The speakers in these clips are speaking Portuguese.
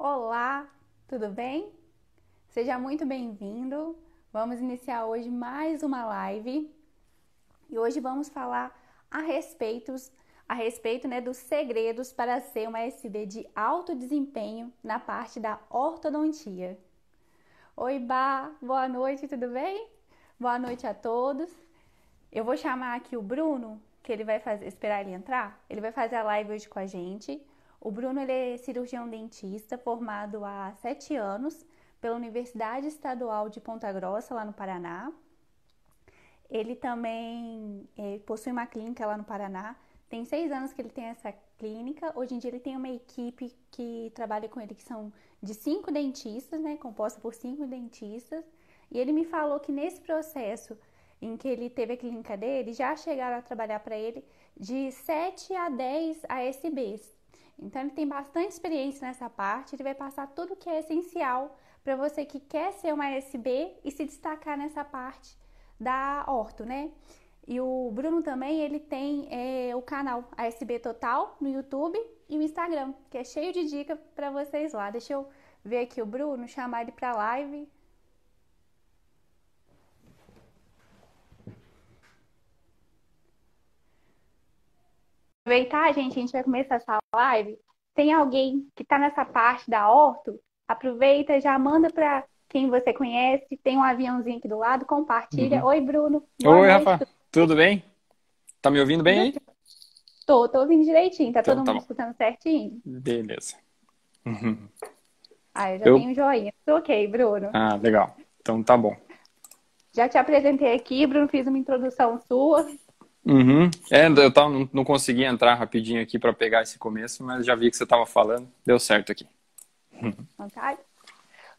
Olá, tudo bem? Seja muito bem-vindo. Vamos iniciar hoje mais uma live e hoje vamos falar a respeito, a respeito né, dos segredos para ser uma SB de alto desempenho na parte da ortodontia. Oi, Bá, boa noite, tudo bem? Boa noite a todos. Eu vou chamar aqui o Bruno, que ele vai fazer, esperar ele entrar. Ele vai fazer a live hoje com a gente. O Bruno é cirurgião dentista formado há sete anos pela Universidade Estadual de Ponta Grossa, lá no Paraná. Ele também é, possui uma clínica lá no Paraná. Tem seis anos que ele tem essa clínica. Hoje em dia ele tem uma equipe que trabalha com ele, que são de cinco dentistas, né? Composta por cinco dentistas. E ele me falou que nesse processo em que ele teve a clínica dele, já chegaram a trabalhar para ele de 7 a 10 ASBs. Então ele tem bastante experiência nessa parte, ele vai passar tudo que é essencial para você que quer ser uma ASB e se destacar nessa parte da orto, né? E o Bruno também, ele tem é, o canal ASB Total no YouTube e o Instagram, que é cheio de dicas para vocês lá. Deixa eu ver aqui o Bruno, chamar ele para live. Aproveitar, gente, a gente vai começar essa live. Tem alguém que está nessa parte da orto? Aproveita, já manda para quem você conhece. Tem um aviãozinho aqui do lado, compartilha. Uhum. Oi, Bruno. Boa Oi, noite. Rafa. Tudo bem? Tá me ouvindo bem aí? Tô, tô ouvindo direitinho. Tá então, todo tá mundo escutando certinho? Beleza. Uhum. Ah, eu já eu... tenho um joinha. Tô ok, Bruno. Ah, legal. Então tá bom. Já te apresentei aqui, Bruno, fiz uma introdução sua. Uhum. É, eu tava, não, não consegui entrar rapidinho aqui para pegar esse começo, mas já vi que você estava falando. Deu certo aqui. Vontade?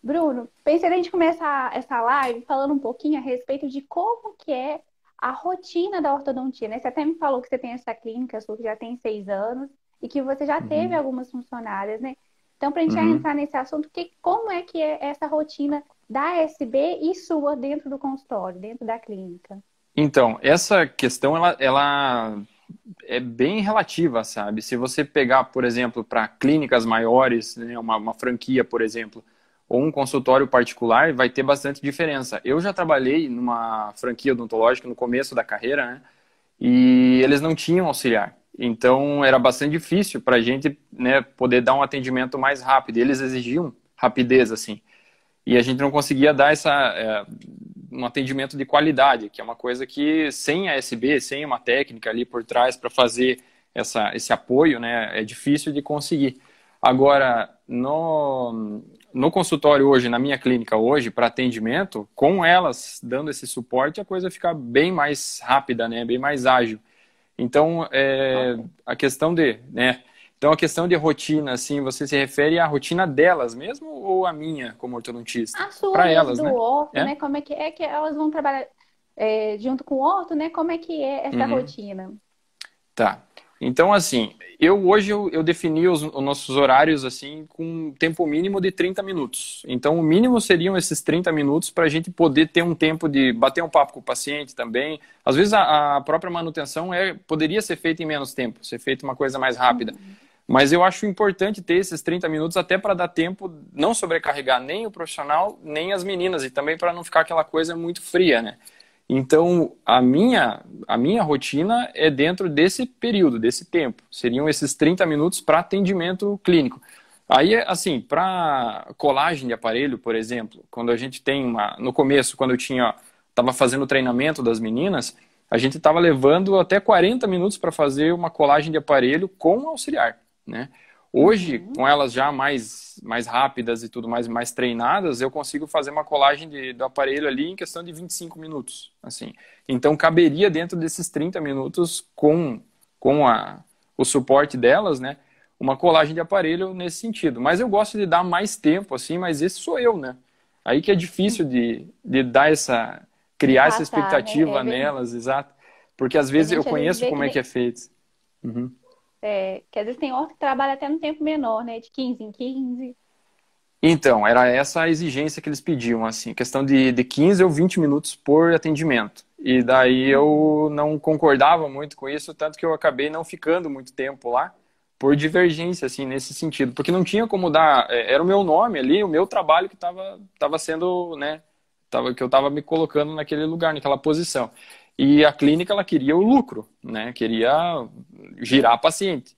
Bruno, pensei a gente começar essa live falando um pouquinho a respeito de como que é a rotina da ortodontia, né? Você até me falou que você tem essa clínica sua que já tem seis anos e que você já uhum. teve algumas funcionárias, né? Então, para a gente uhum. entrar nesse assunto, que, como é que é essa rotina da SB e sua dentro do consultório, dentro da clínica? Então, essa questão, ela, ela é bem relativa, sabe? Se você pegar, por exemplo, para clínicas maiores, né, uma, uma, franquia, por exemplo, ou um consultório particular, vai ter bastante diferença. Eu já trabalhei numa franquia odontológica no começo da carreira, né? E eles não tinham auxiliar. Então, era bastante difícil para a gente né, poder dar um atendimento mais rápido. Eles exigiam rapidez, assim. E a gente não conseguia dar essa, é, um atendimento de qualidade, que é uma coisa que sem a SB, sem uma técnica ali por trás para fazer essa, esse apoio, né, é difícil de conseguir. Agora, no, no consultório hoje, na minha clínica hoje, para atendimento, com elas dando esse suporte, a coisa fica bem mais rápida, né, bem mais ágil. Então, é, a questão de, né, então, a questão de rotina, assim, você se refere à rotina delas mesmo ou a minha como ortodontista? A sua, Para elas, do né? orto, é? né? Como é que é que elas vão trabalhar é, junto com o orto, né? Como é que é essa uhum. rotina? Tá. Então, assim, eu hoje eu, eu defini os, os, nossos horários assim com um tempo mínimo de 30 minutos. Então, o mínimo seriam esses 30 minutos para a gente poder ter um tempo de bater um papo com o paciente também. Às vezes a, a própria manutenção é, poderia ser feita em menos tempo, ser feita uma coisa mais rápida. Uhum. Mas eu acho importante ter esses 30 minutos até para dar tempo, não sobrecarregar nem o profissional, nem as meninas, e também para não ficar aquela coisa muito fria, né? Então, a minha, a minha rotina é dentro desse período, desse tempo. Seriam esses 30 minutos para atendimento clínico. Aí, assim, para colagem de aparelho, por exemplo, quando a gente tem uma. No começo, quando eu tinha. Estava fazendo o treinamento das meninas, a gente estava levando até 40 minutos para fazer uma colagem de aparelho com auxiliar. Né? Hoje, uhum. com elas já mais, mais rápidas e tudo mais, mais treinadas, eu consigo fazer uma colagem de, do aparelho ali em questão de 25 minutos. assim. Então, caberia dentro desses 30 minutos com, com a, o suporte delas, né? Uma colagem de aparelho nesse sentido. Mas eu gosto de dar mais tempo, assim, mas esse sou eu, né? Aí que é difícil de, de dar essa... criar essa né? expectativa né? nelas, exato. Porque às vezes eu conheço como é que é feito. Uhum. É, que às vezes tem horta que trabalha até no tempo menor, né? De 15 em 15. Então, era essa a exigência que eles pediam, assim, questão de, de 15 ou 20 minutos por atendimento. E daí eu não concordava muito com isso, tanto que eu acabei não ficando muito tempo lá, por divergência, assim, nesse sentido. Porque não tinha como dar. É, era o meu nome ali, o meu trabalho que estava tava sendo, né? Tava, que eu estava me colocando naquele lugar, naquela posição. E a clínica, ela queria o lucro, né? Queria girar paciente.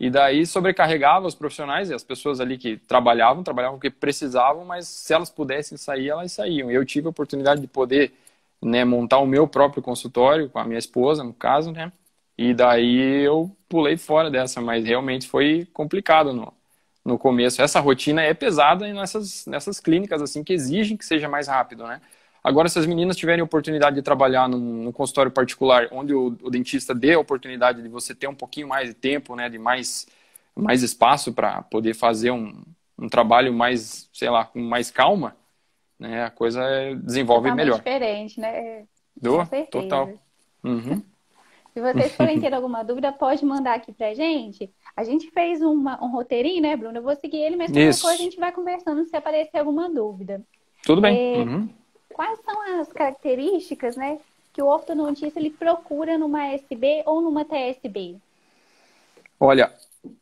E daí sobrecarregava os profissionais e as pessoas ali que trabalhavam, trabalhavam o que precisavam, mas se elas pudessem sair, elas saíam. Eu tive a oportunidade de poder né, montar o meu próprio consultório com a minha esposa, no caso, né? E daí eu pulei fora dessa, mas realmente foi complicado no, no começo. Essa rotina é pesada nessas, nessas clínicas assim que exigem que seja mais rápido, né? Agora, se as meninas tiverem oportunidade de trabalhar num, num consultório particular, onde o, o, dentista dê a oportunidade de você ter um pouquinho mais de tempo, né, de mais, mais espaço para poder fazer um, um trabalho mais, sei lá, com mais calma, né, a coisa desenvolve Totalmente melhor. diferente, né? Do, total. Uhum. Se vocês forem ter alguma dúvida, pode mandar aqui pra gente. A gente fez uma, um roteirinho, né, Bruno? Eu vou seguir ele, mas coisa a gente vai conversando se aparecer alguma dúvida. Tudo bem. É, uhum. Quais são as características, né, que o ortodontista ele procura numa SB ou numa TSB? Olha,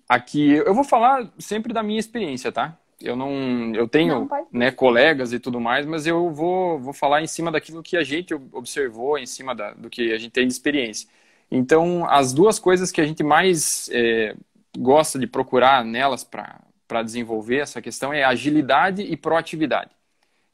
aqui eu vou falar sempre da minha experiência, tá? Eu não, eu tenho, não, né, colegas e tudo mais, mas eu vou, vou falar em cima daquilo que a gente observou, em cima da, do que a gente tem de experiência. Então, as duas coisas que a gente mais é, gosta de procurar nelas para desenvolver essa questão é agilidade e proatividade.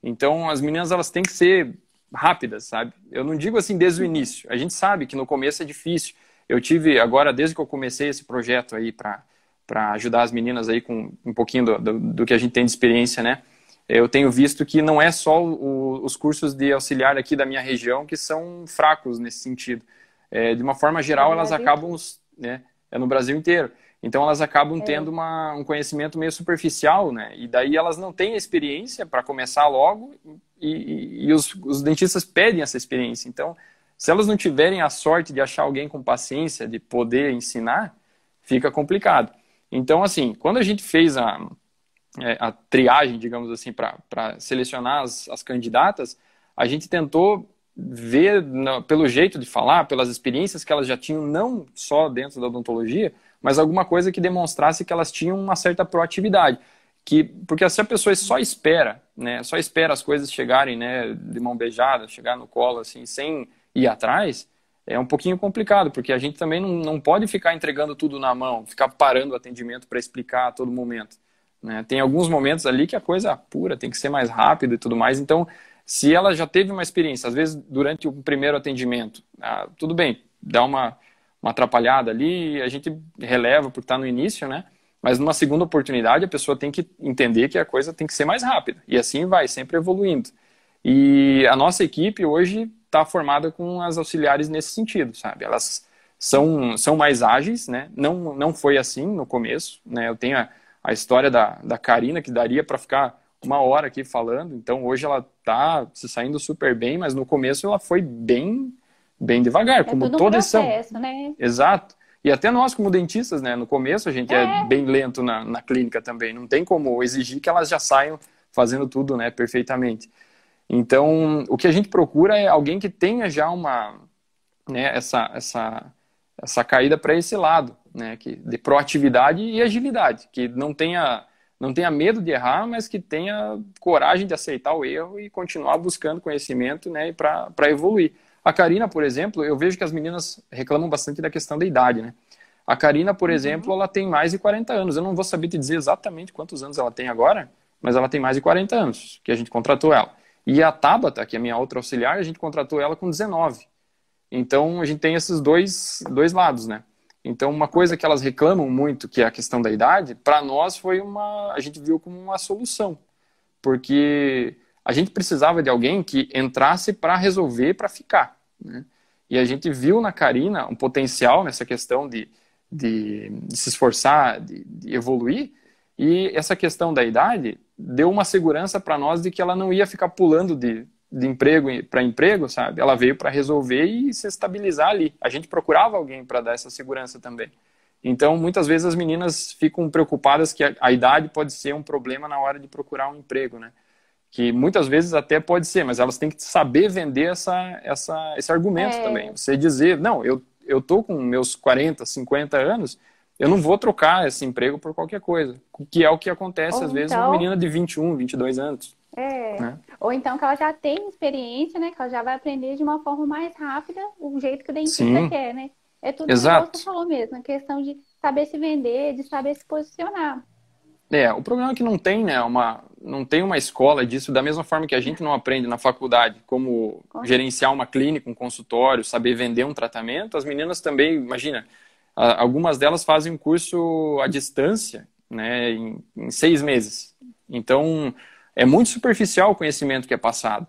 Então, as meninas elas têm que ser rápidas, sabe? Eu não digo assim desde o início. A gente sabe que no começo é difícil. Eu tive agora desde que eu comecei esse projeto aí para para ajudar as meninas aí com um pouquinho do, do, do, que a gente tem de experiência, né? Eu tenho visto que não é só o, os cursos de auxiliar aqui da minha região que são fracos nesse sentido. É, de uma forma geral, elas acabam, né? É no Brasil inteiro. Então elas acabam é. tendo uma, um conhecimento meio superficial, né? E daí elas não têm experiência para começar logo e, e, os, os, dentistas pedem essa experiência. Então, se elas não tiverem a sorte de achar alguém com paciência, de poder ensinar, fica complicado. Então, assim, quando a gente fez a, é, a triagem, digamos assim, para selecionar as, as candidatas, a gente tentou ver pelo jeito de falar, pelas experiências que elas já tinham, não só dentro da odontologia, mas alguma coisa que demonstrasse que elas tinham uma certa proatividade. Que, porque se a pessoa só espera, né, só espera as coisas chegarem, né, de mão beijada, chegar no colo, assim, sem ir atrás, é um pouquinho complicado, porque a gente também não, não pode ficar entregando tudo na mão, ficar parando o atendimento para explicar a todo momento. Né? Tem alguns momentos ali que a coisa é pura, tem que ser mais rápido e tudo mais. Então, se ela já teve uma experiência, às vezes durante o primeiro atendimento, ah, tudo bem, dá uma, uma atrapalhada ali, a gente releva porque está no início, né? Mas numa segunda oportunidade, a pessoa tem que entender que a coisa tem que ser mais rápida. E assim vai, sempre evoluindo. E a nossa equipe hoje está formada com as auxiliares nesse sentido, sabe? Elas são, são mais ágeis, né? Não, não foi assim no começo, né? Eu tenho a, a história da, da Karina, que daria para ficar uma hora aqui falando, então hoje ela está se saindo super bem, mas no começo ela foi bem bem devagar, é como todas são. Né? Exato. E até nós, como dentistas, né? No começo a gente é, é bem lento na, na clínica também. Não tem como exigir que elas já saiam fazendo tudo né, perfeitamente. Então, o que a gente procura é alguém que tenha já uma, né, essa, essa, essa caída para esse lado, né, que, de proatividade e agilidade, que não tenha, não tenha medo de errar, mas que tenha coragem de aceitar o erro e continuar buscando conhecimento né, para evoluir. A Karina, por exemplo, eu vejo que as meninas reclamam bastante da questão da idade, né? A Karina, por uhum. exemplo, ela tem mais de 40 anos. Eu não vou saber te dizer exatamente quantos anos ela tem agora, mas ela tem mais de 40 anos que a gente contratou ela. E a Tabata, que é a minha outra auxiliar, a gente contratou ela com 19. Então a gente tem esses dois, dois lados, né? Então uma coisa que elas reclamam muito, que é a questão da idade, para nós foi uma, a gente viu como uma solução, porque a gente precisava de alguém que entrasse para resolver, para ficar, né? E a gente viu na Karina um potencial nessa questão de, de, de se esforçar, de, de evoluir, e essa questão da idade deu uma segurança para nós de que ela não ia ficar pulando de, de emprego para emprego, sabe? Ela veio para resolver e se estabilizar ali. A gente procurava alguém para dar essa segurança também. Então, muitas vezes as meninas ficam preocupadas que a, a, idade pode ser um problema na hora de procurar um emprego, né? Que muitas vezes até pode ser, mas elas têm que saber vender essa, essa, esse argumento é. também. Você dizer, não, eu, eu tô com meus 40, 50 anos, eu não vou trocar esse emprego por qualquer coisa. Que é o que acontece, Ou às vezes, então- uma menina de 21, 22 anos. É. Né? Ou então que ela já tem experiência, né? Que ela já vai aprender de uma forma mais rápida o jeito que o dentista Sim. quer, né? É tudo Exato. que você falou mesmo, a questão de saber se vender, de saber se posicionar. É, o problema é que não tem, né, uma, não tem uma escola disso, da mesma forma que a gente não aprende na faculdade como Com gerenciar uma clínica, um consultório, saber vender um tratamento, as meninas também, imagina, algumas delas fazem um curso à distância, né, em, em seis meses. Então, é muito superficial o conhecimento que é passado.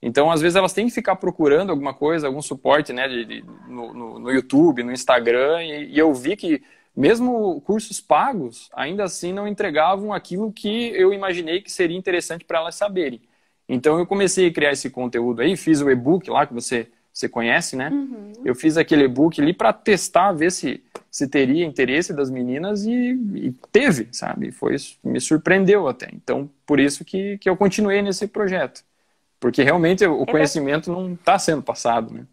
Então, às vezes, elas têm que ficar procurando alguma coisa, algum suporte né, de, de- no, no, no YouTube, no Instagram, e, e eu vi que, mesmo cursos pagos, ainda assim não entregavam aquilo que eu imaginei que seria interessante para elas saberem. Então, eu comecei a criar esse conteúdo aí, fiz o e-book lá, que você, você conhece, né? Uhum. Eu fiz aquele e-book ali para testar, ver se, se teria interesse das meninas e, e teve, sabe? Foi, me surpreendeu até. Então, por isso que, que eu continuei nesse projeto. Porque realmente o pra- conhecimento não está sendo passado, né?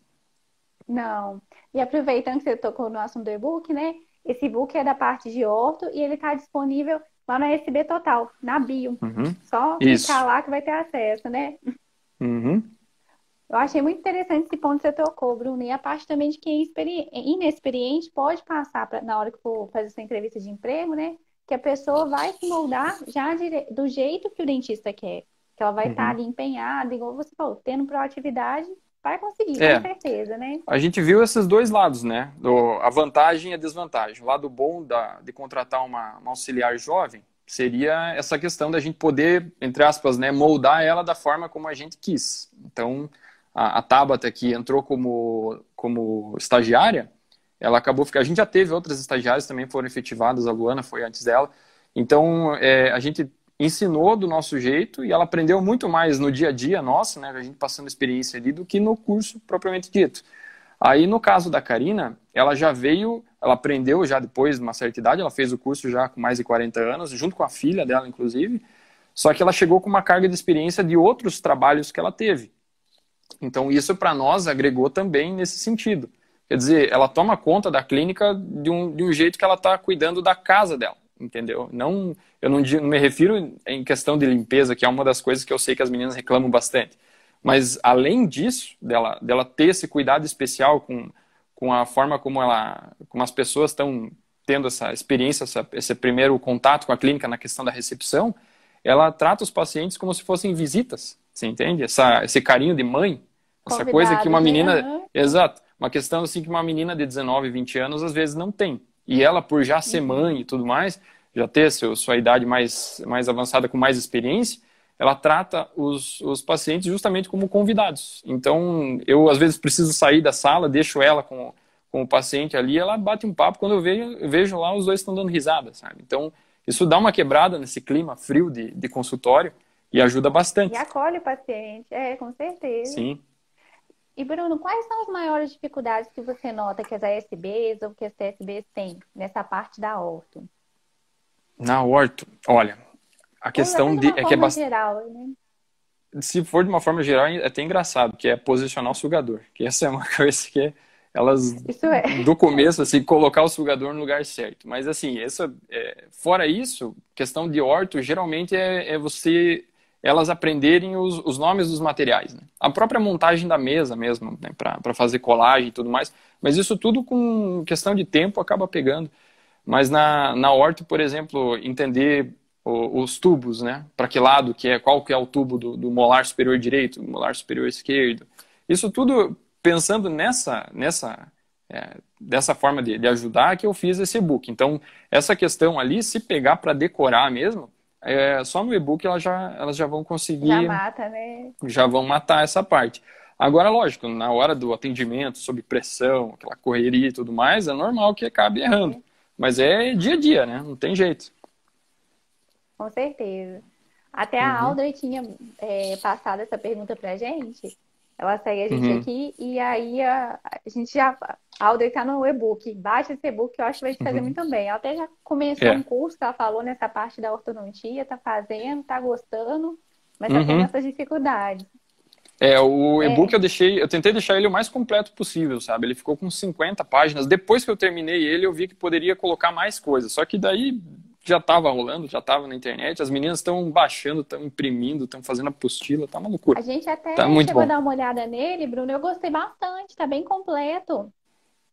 Não. E aproveitando que você tocou no assunto do e-book, né? Esse e-book é da parte de orto e ele está disponível lá na SB Total, na bio. Uhum, Só Isso. clicar lá que vai ter acesso, né? uhum, Eu achei muito interessante esse ponto que você tocou, Bruno. E a parte também de quem é experi- inexperiente pode passar pra, na hora que for fazer sua entrevista de emprego, né? Que a pessoa vai se moldar já dire- do jeito que o dentista quer. Que ela vai estar Uhum. ali empenhada, igual você falou, tendo proatividade, vai conseguir, É. com certeza, né? A gente viu esses dois lados, né? Do- a vantagem e a desvantagem. O lado bom da, de contratar uma, uma auxiliar jovem seria essa questão da gente poder, entre aspas, né, moldar ela da forma como a gente quis. Então, a, a Tabata, que entrou como, como estagiária, ela acabou ficando. A gente já teve outras estagiárias também foram efetivadas, a Luana foi antes dela. Então, é, a gente ensinou do nosso jeito e ela aprendeu muito mais no dia a dia nosso, né, a gente passando experiência ali, do que no curso propriamente dito. Aí, no caso da Karina, ela já veio, ela aprendeu já depois de uma certa idade, ela fez o curso já com mais de 40 anos, junto com a filha dela, inclusive, só que ela chegou com uma carga de experiência de outros trabalhos que ela teve. Então, isso para nós agregou também nesse sentido. Quer dizer, ela toma conta da clínica de um, de um jeito que ela está cuidando da casa dela, entendeu? Não, eu não, não me refiro em questão de limpeza, que é uma das coisas que eu sei que as meninas reclamam bastante. Mas, além disso, dela, dela ter esse cuidado especial com, com a forma como, ela, como as pessoas estão tendo essa experiência, essa, esse primeiro contato com a clínica na questão da recepção, ela trata os pacientes como se fossem visitas, você entende? Essa, esse carinho de mãe, essa coisa que uma né? menina... Aham. Exato. Uma questão assim que uma menina de 19, 20 anos às vezes não tem. E ela, por já ser mãe e tudo mais, já ter seu, sua idade mais, mais avançada, com mais experiência, ela trata os, os pacientes justamente como convidados. Então, eu às vezes preciso sair da sala, deixo ela com, com o paciente ali, ela bate um papo, quando eu vejo, eu vejo lá, os dois estão dando risada, sabe? Então, isso dá uma quebrada nesse clima frio de, de consultório e ajuda bastante. E acolhe o paciente, é, com certeza. Sim. E Bruno, quais são as maiores dificuldades que você nota que as ASBs ou que as TSBs têm nessa parte da orto? Na orto, olha, a questão de, uma é que é forma bastante. geral, né? se for de uma forma geral, é até engraçado, que é posicionar o sugador. Que essa é uma coisa que é, elas, Isso é. do começo, assim, colocar o sugador no lugar certo. Mas, assim, essa, é, fora isso, questão de orto, geralmente é, é você, elas aprenderem os, os nomes dos materiais. Né? A própria montagem da mesa mesmo, né? para fazer colagem e tudo mais. Mas isso tudo com questão de tempo acaba pegando. Mas na, na orto, por exemplo, entender o- os tubos, né? Para que lado que é, qual que é o tubo do, do molar superior direito, molar superior esquerdo. Isso tudo pensando nessa, nessa, é, dessa forma de, de ajudar que eu fiz esse e-book. Então, essa questão ali, se pegar para decorar mesmo, é, só no e-book elas já, elas já vão conseguir Já mata, né? já vão matar essa parte. Agora, lógico, na hora do atendimento, sob pressão, aquela correria e tudo mais, é normal que acabe errando. Mas é dia a dia, né? Não tem jeito. Com certeza. Até a Uhum. Tinha é, passado essa pergunta pra gente. Ela segue a gente Uhum. aqui e aí a, a gente já. A Audrey tá no e-book. Baixa esse e-book que eu acho que vai te fazer Uhum. muito bem. Ela até já começou É. um curso que ela falou nessa parte da ortodontia, tá fazendo, tá gostando, mas tá Uhum. tendo essas dificuldades. É, o é. e-book eu deixei, eu tentei deixar ele o mais completo possível, sabe? Ele ficou com 50 páginas. Depois que eu terminei ele, eu vi que poderia colocar mais coisas. Só que daí já estava rolando, já estava na internet. As meninas estão baixando, estão imprimindo, estão fazendo apostila, tá uma loucura. A gente até tá chegou a dar uma olhada nele, Bruno. Eu gostei bastante, tá bem completo.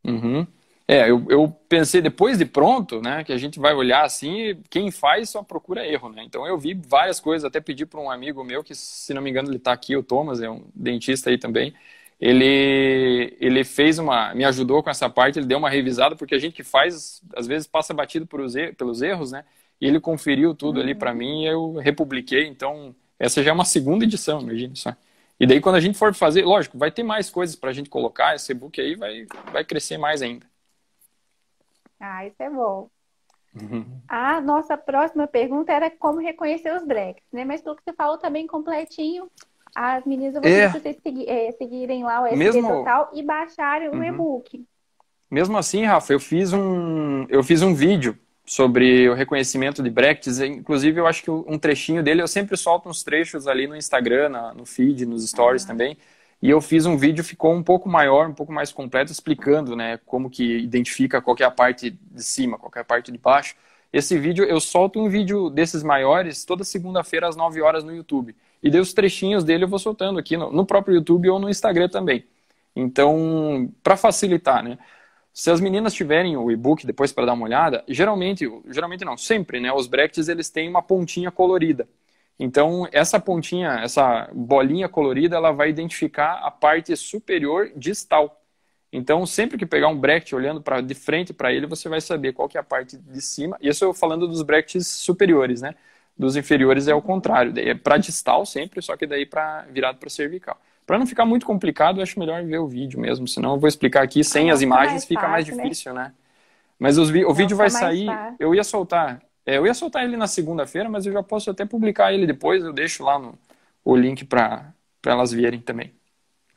Uhum. É, eu, eu pensei depois de pronto, né, que a gente vai olhar assim, quem faz só procura erro, né? Então eu vi várias coisas, até pedi para um amigo meu que, se não me engano, ele está aqui, o Thomas, é um dentista aí também. Ele ele fez uma, me ajudou com essa parte, ele deu uma revisada porque a gente que faz às vezes passa batido por os erros, pelos erros, né? E ele conferiu tudo uhum. ali para mim e eu republiquei. Então essa já é uma segunda edição, imagina só. E daí quando a gente for fazer, lógico, vai ter mais coisas para a gente colocar. Esse e-book aí vai vai crescer mais ainda. Ah, isso é bom. Uhum. A nossa próxima pergunta era como reconhecer os breaks, né? Mas pelo que você falou também tá completinho, as meninas eu vou é. vocês segui é, seguirem lá o SD Mesmo... Total e baixarem uhum. o e-book. Mesmo assim, Rafa, eu fiz um, eu fiz um vídeo sobre o reconhecimento de brackets. Inclusive, eu acho que um trechinho dele, eu sempre solto uns trechos ali no Instagram, no feed, nos stories ah. também. E eu fiz um vídeo, ficou um pouco maior, um pouco mais completo, explicando né, como que identifica qualquer é parte de cima, qualquer é parte de baixo. Esse vídeo, eu solto um vídeo desses maiores toda segunda-feira às 9 horas no YouTube. E daí os trechinhos dele eu vou soltando aqui no, no próprio YouTube ou no Instagram também. Então, para facilitar, né? Se as meninas tiverem o e-book depois para dar uma olhada, geralmente, geralmente não, sempre, né? Os brackets eles têm uma pontinha colorida. Então, essa pontinha, essa bolinha colorida, ela vai identificar a parte superior distal. Então, sempre que pegar um bracket olhando para de frente para ele, você vai saber qual que é a parte de cima. Isso eu falando dos brackets superiores, né? Dos inferiores é o contrário. É para distal sempre, só que daí para virado para cervical. Para não ficar muito complicado, eu acho melhor ver o vídeo mesmo. Senão eu vou explicar aqui sem ah, as imagens, mais fica fácil, mais né? difícil, né? né? Mas os, o vídeo vai sair. Fácil. Eu ia soltar é, eu ia soltar ele na segunda-feira, mas eu já posso até publicar ele depois. Eu deixo lá no, o link para elas verem também.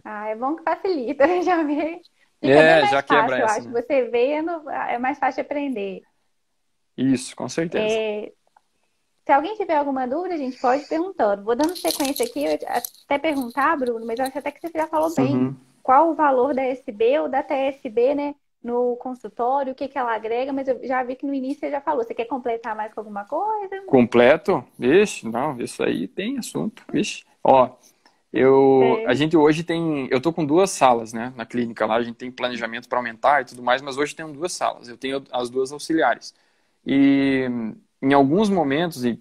Ah, é bom que facilita, já vê. Fica é, já fácil, quebra eu essa. acho. Né? Você vendo, é mais fácil de aprender. Isso, com certeza. É, se alguém tiver alguma dúvida, a gente pode perguntando. Vou dando sequência aqui, até perguntar, Bruno, mas eu acho até que você já falou bem. Uhum. Qual o valor da SB ou da TSB, né? no consultório, o que, que ela agrega, mas eu já vi que no início você já falou. Você quer completar mais com alguma coisa? Completo? Vixe, não, isso aí tem assunto. Vixe. Ó, eu, é. a gente hoje tem, eu tô com duas salas, né, na clínica lá, a gente tem planejamento para aumentar e tudo mais, mas hoje tem duas salas, eu tenho as duas auxiliares. E em alguns momentos, e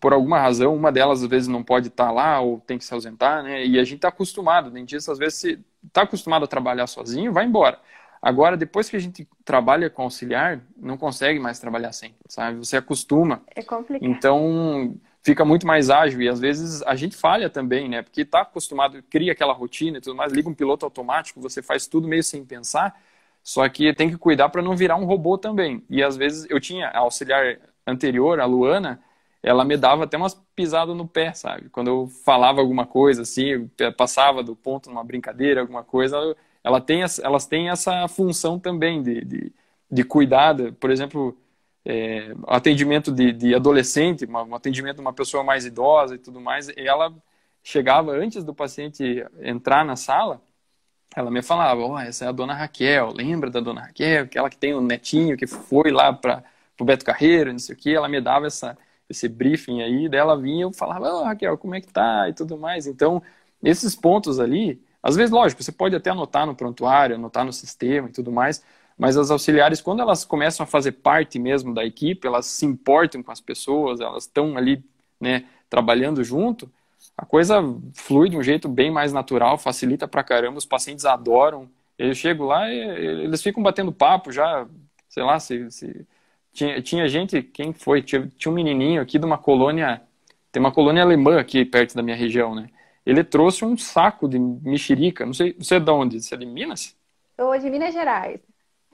por alguma razão, uma delas às vezes não pode estar tá lá ou tem que se ausentar, né, e a gente está acostumado, o dentista às vezes está acostumado a trabalhar sozinho, vai embora. Agora, depois que a gente trabalha com auxiliar, não consegue mais trabalhar sem, sabe? Você acostuma. É complicado. Então, fica muito mais ágil e às vezes a gente falha também, né? Porque está acostumado, cria aquela rotina e tudo mais, liga um piloto automático, você faz tudo meio sem pensar, só que tem que cuidar para não virar um robô também. E às vezes eu tinha auxiliar anterior, a Luana, ela me dava até umas pisadas no pé, sabe? Quando eu falava alguma coisa assim, passava do ponto numa brincadeira, alguma coisa, ela tem, elas têm essa função também de, de, de cuidar, por exemplo, é, atendimento de, de adolescente, um atendimento de uma pessoa mais idosa e tudo mais, ela chegava antes do paciente entrar na sala, ela me falava, ó, oh, essa é a dona Raquel, lembra da dona Raquel, aquela que tem um netinho que foi lá para o Beto Carreiro, não sei o que, ela me dava essa, esse briefing aí, dela vinha eu falava, oh, Raquel, como é que tá e tudo mais. Então, esses pontos ali, às vezes, lógico, você pode até anotar no prontuário, anotar no sistema e tudo mais, mas as auxiliares, quando elas começam a fazer parte mesmo da equipe, elas se importam com as pessoas, elas estão ali, né, trabalhando junto, a coisa flui de um jeito bem mais natural, facilita pra caramba, os pacientes adoram. Eu chego lá e eles ficam batendo papo já, sei lá, se, se... Tinha, tinha gente, quem foi? Tinha, tinha um menininho aqui de uma colônia, tem uma colônia alemã aqui perto da minha região, né? ele trouxe um saco de mexerica. Não sei, você é de onde? Você é de Minas? Ou de Minas Gerais.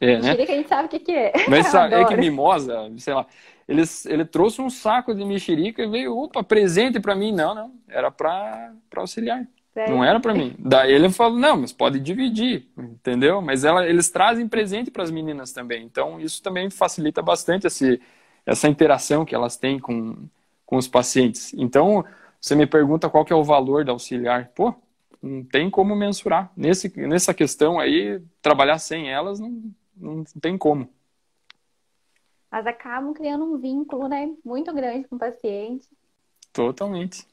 É, né? Mexerica a gente sabe o que, que é. Mas sabe, é que mimosa, sei lá. Ele, ele trouxe um saco de mexerica e veio, opa, presente para mim. Não, não, era para auxiliar. Sério? Não era para mim. Daí ele falou, não, mas pode dividir, entendeu? Mas ela, eles trazem presente para as meninas também. Então isso também facilita bastante esse, essa interação que elas têm com, com os pacientes. Então você me pergunta qual que é o valor da auxiliar. Pô, Não tem como mensurar. Nesse, nessa questão aí, trabalhar sem elas não, não tem como. Mas acabam criando um vínculo, né, muito grande com o paciente. Totalmente.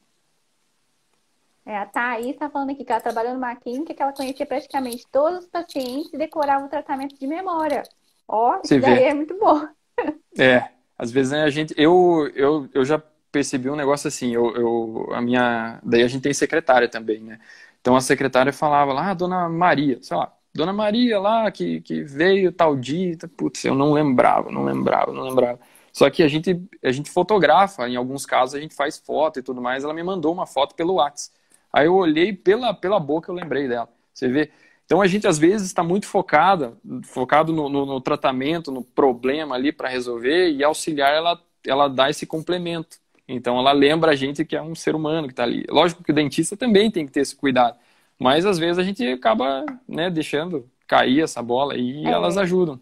É, a Thaís está falando aqui que ela trabalhou numa clínica que ela conhecia praticamente todos os pacientes e decorava o tratamento de memória. Ó, isso daí é muito bom. É, às vezes né, a gente. Eu, eu, eu já percebi um negócio assim, eu, eu, a minha. Daí a gente tem secretária também, né? Então a secretária falava lá, ah, dona Maria, sei lá, dona Maria lá que, que veio tal dia, putz, eu não lembrava, não lembrava, não lembrava. Só que a gente, a gente fotografa, em alguns casos a gente faz foto e tudo mais. Ela me mandou uma foto pelo WhatsApp. Aí eu olhei pela, pela boca, eu lembrei dela. Você vê? Então a gente às vezes está muito focada, focado no, no, no tratamento, no problema ali para resolver e auxiliar ela, ela dá esse complemento. Então ela lembra a gente que é um ser humano que está ali. Lógico que o dentista também tem que ter esse cuidado, mas às vezes a gente acaba né, deixando cair essa bola e é. elas ajudam.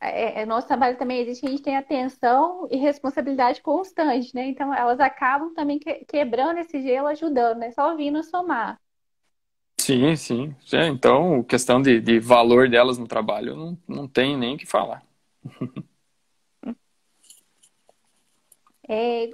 É, é, nosso trabalho também existe, a gente tem atenção e responsabilidade constante, né? Então elas acabam também que, quebrando esse gelo, ajudando, né? Só vindo somar. Sim, sim. É, então, questão de, de valor delas no trabalho, não, não tem nem o que falar. É,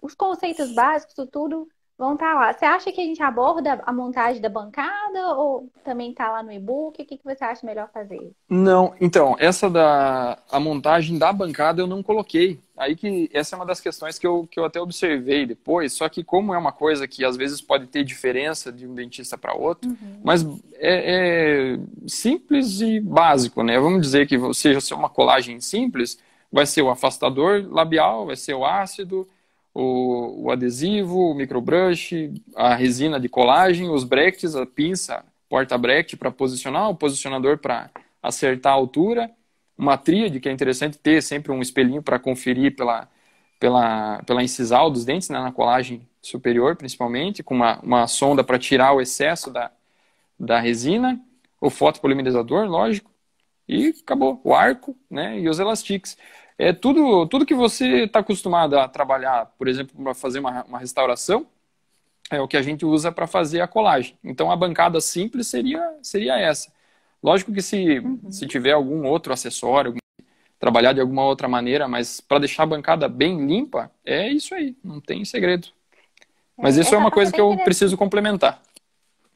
os conceitos básicos, tudo vão estar tá lá. Você acha que a gente aborda a montagem da bancada ou também está lá no e-book? O que, que você acha melhor fazer? Não, então, essa da a montagem da bancada eu não coloquei. Aí que essa é uma das questões que eu, que eu até observei depois, só que como é uma coisa que às vezes pode ter diferença de um dentista para outro, uhum. mas é, é, simples e básico, né? Vamos dizer que seja uma colagem simples, vai ser o afastador labial, vai ser o ácido, o, o adesivo, o microbrush, a resina de colagem, os brackets, a pinça, porta-bracket para posicionar, o posicionador para acertar a altura, uma tríade, que é interessante ter sempre um espelhinho para conferir pela, pela, pela incisal dos dentes, né, na colagem superior principalmente, com uma, uma sonda para tirar o excesso da, da resina, o fotopolimerizador, lógico, e acabou. O arco né, e os elastiques é tudo, tudo que você está acostumado a trabalhar, por exemplo, para fazer uma, uma restauração, é o que a gente usa para fazer a colagem. Então, a bancada simples seria, seria essa. Lógico que se, uhum. se tiver algum outro acessório, trabalhar de alguma outra maneira, mas para deixar a bancada bem limpa, é isso aí, não tem segredo. Mas é, isso é uma coisa que eu preciso complementar.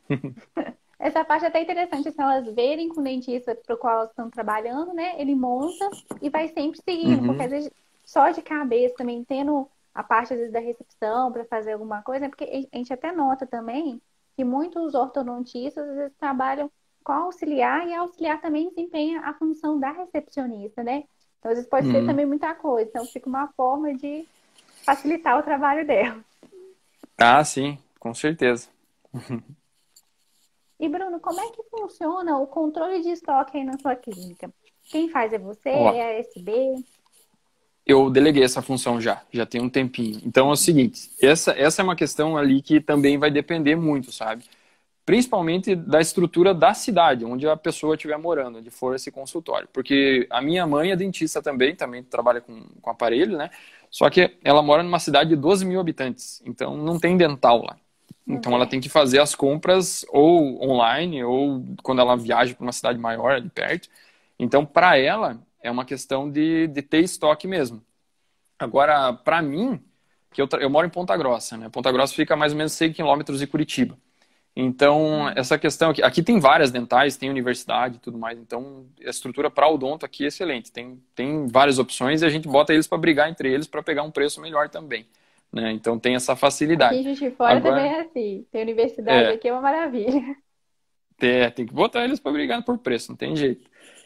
Essa parte é até interessante, assim, elas verem com o dentista para o qual elas estão trabalhando, né? Ele monta e vai sempre seguindo, uhum. porque às vezes só de cabeça também tendo a parte às vezes da recepção para fazer alguma coisa, né? porque a gente até nota também que muitos ortodontistas às vezes trabalham com auxiliar e auxiliar também desempenha a função da recepcionista, né? Então às vezes pode uhum. ser também muita coisa, então fica uma forma de facilitar o trabalho dela. Ah, sim, com certeza. E Bruno, como é que funciona o controle de estoque aí na sua clínica? Quem faz é você? Ó, é a SB? Eu deleguei essa função já, já tem um tempinho. Então é o seguinte, essa, essa é uma questão ali que também vai depender muito, sabe? Principalmente da estrutura da cidade, onde a pessoa estiver morando, onde for esse consultório. Porque a minha mãe é dentista também, também trabalha com, com aparelho, né? Só que ela mora numa cidade de 12 mil habitantes, então não tem dental lá. Então ela tem que fazer as compras ou online ou quando ela viaja para uma cidade maior ali perto. Então para ela é uma questão de, de ter estoque mesmo. Agora para mim, que eu, eu moro em Ponta Grossa, né? Ponta Grossa fica mais ou menos 100 quilômetros de Curitiba. Então, essa questão aqui, aqui tem várias dentais, tem universidade e tudo mais. Então, a estrutura para odonto aqui é excelente. Tem, tem várias opções e a gente bota eles para brigar entre eles para pegar um preço melhor também. Né? Então tem essa facilidade. Aqui de Fora Agora, também é assim. Tem universidade é, aqui, é uma maravilha. É, tem que botar eles para brigar por preço, não tem jeito.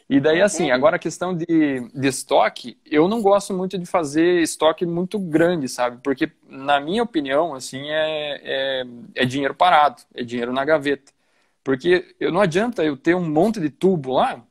E daí, assim, agora a questão de, de estoque, eu não gosto muito de fazer estoque muito grande, sabe? Porque, na minha opinião, assim, é, é, é dinheiro parado, é dinheiro na gaveta. Porque eu, não adianta eu ter um monte de tubo lá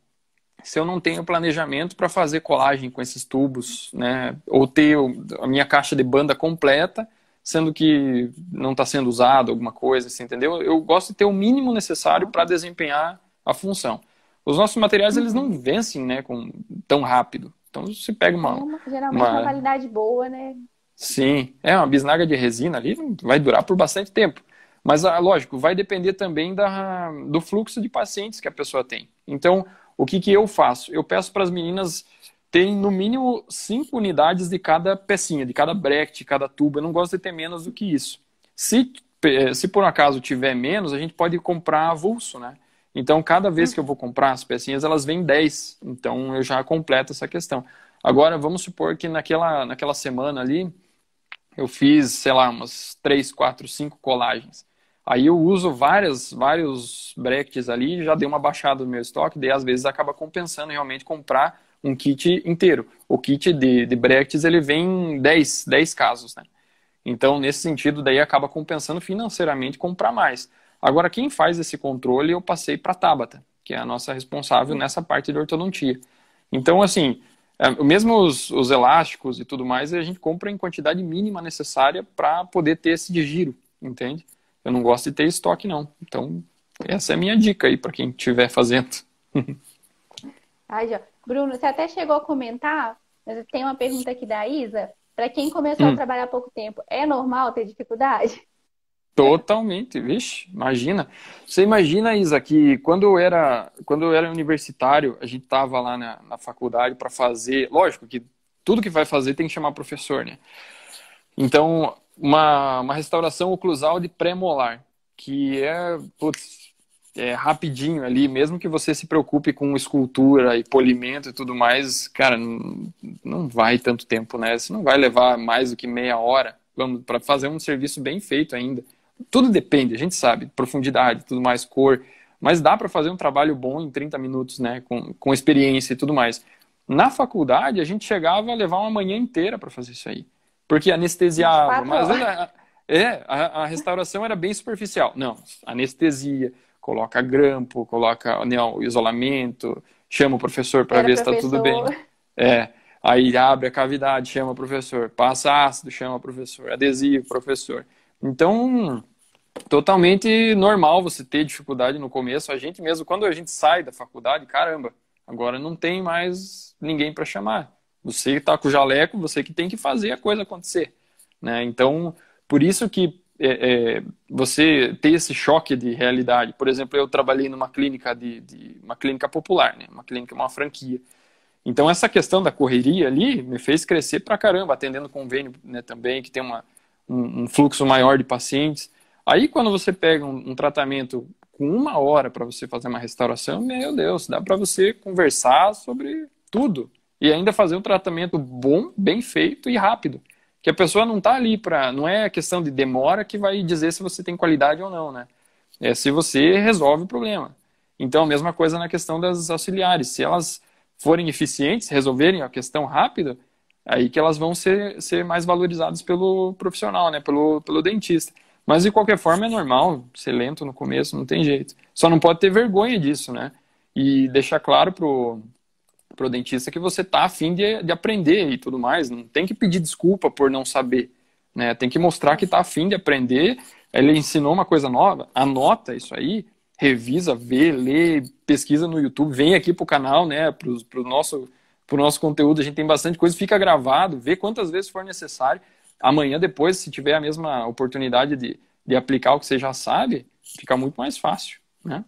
se eu não tenho planejamento para fazer colagem com esses tubos, né? Ou ter a minha caixa de banda completa, sendo que não está sendo usado alguma coisa, assim, entendeu? Eu gosto de ter o mínimo necessário para desempenhar a função. Os nossos materiais eles não vencem, né, com tão rápido. Então você pega uma, é uma geralmente uma... uma qualidade boa, né? Sim, é uma bisnaga de resina ali vai durar por bastante tempo. Mas, ah, lógico, vai depender também da, do fluxo de pacientes que a pessoa tem. Então, o que, que eu faço? Eu peço para as meninas terem no mínimo cinco unidades de cada pecinha, de cada brecht, de cada tubo. Eu não gosto de ter menos do que isso. Se, se por acaso tiver menos, a gente pode comprar avulso, né? Então, cada vez que eu vou comprar as pecinhas, elas vêm 10. Então, eu já completo essa questão. Agora, vamos supor que naquela, naquela semana ali, eu fiz, sei lá, umas 3, 4, 5 colagens. Aí eu uso várias, vários brackets ali, já dei uma baixada no meu estoque, daí às vezes acaba compensando realmente comprar um kit inteiro. O kit de, de brackets, ele vem 10, 10 casos, né? Então, nesse sentido, daí acaba compensando financeiramente comprar mais. Agora, quem faz esse controle, eu passei para a Tabata, que é a nossa responsável nessa parte de ortodontia. Então, assim, é, mesmo os, os, elásticos e tudo mais, a gente compra em quantidade mínima necessária para poder ter esse de giro, entende? Eu não gosto de ter estoque, não. Então, essa é a minha dica aí para quem estiver fazendo. Ai, já. Bruno, você até chegou a comentar, mas tem uma pergunta aqui da Isa. Para quem começou hum. a trabalhar há pouco tempo, é normal ter dificuldade? Totalmente, vixe, imagina. Você imagina, Isa, que quando eu era, quando eu era universitário, a gente tava lá na, na faculdade para fazer, lógico que tudo que vai fazer tem que chamar professor, né? Então, uma, uma restauração oclusal de pré-molar, que é, putz, é rapidinho ali, mesmo que você se preocupe com escultura e polimento e tudo mais, cara, não, não vai tanto tempo, né? Você não vai levar mais do que meia hora para fazer um serviço bem feito ainda. Tudo depende, a gente sabe, profundidade, tudo mais, cor, mas dá para fazer um trabalho bom em 30 minutos, né? Com, com experiência e tudo mais. Na faculdade, a gente chegava a levar uma manhã inteira para fazer isso aí porque anestesiava. Mas é, a, a, restauração era bem superficial. Não, anestesia, coloca grampo, coloca né, o isolamento, chama o professor para ver se está tudo bem. É, aí abre a cavidade, chama o professor, passa ácido, chama o professor, adesivo, professor. Então, totalmente normal você ter dificuldade no começo. A gente mesmo, quando a gente sai da faculdade, caramba, agora não tem mais ninguém para chamar. Você está com o jaleco, você que tem que fazer a coisa acontecer. Né? Então, por isso que é, é, você ter esse choque de realidade. Por exemplo, eu trabalhei numa clínica de, de, uma clínica popular, né? uma clínica, uma franquia. Então essa questão da correria ali me fez crescer pra caramba, atendendo convênio né, também, que tem uma, um, um, fluxo maior de pacientes. Aí quando você pega um, um tratamento com uma hora para você fazer uma restauração, meu Deus, dá para você conversar sobre tudo e ainda fazer um tratamento bom, bem feito e rápido. Que a pessoa não está ali para. Não é questão de demora que vai dizer se você tem qualidade ou não, né? É se você resolve o problema. Então, a mesma coisa na questão das auxiliares. Se elas forem eficientes, resolverem a questão rápido, aí que elas vão ser, ser mais valorizadas pelo profissional, né? Pelo, pelo dentista. Mas, de qualquer forma, é normal ser lento no começo, não tem jeito. Só não pode ter vergonha disso, né? E deixar claro pro para o dentista que você está afim de, de aprender e tudo mais. Não tem que pedir desculpa por não saber. Né? Tem que mostrar que está afim de aprender. Ele ensinou uma coisa nova, anota isso aí, revisa, vê, lê, pesquisa no YouTube, vem aqui para o canal, né? Para o nosso, pro nosso conteúdo. A gente tem bastante coisa, fica gravado, vê quantas vezes for necessário. Amanhã, depois, se tiver a mesma oportunidade de, de aplicar o que você já sabe, fica muito mais fácil, né?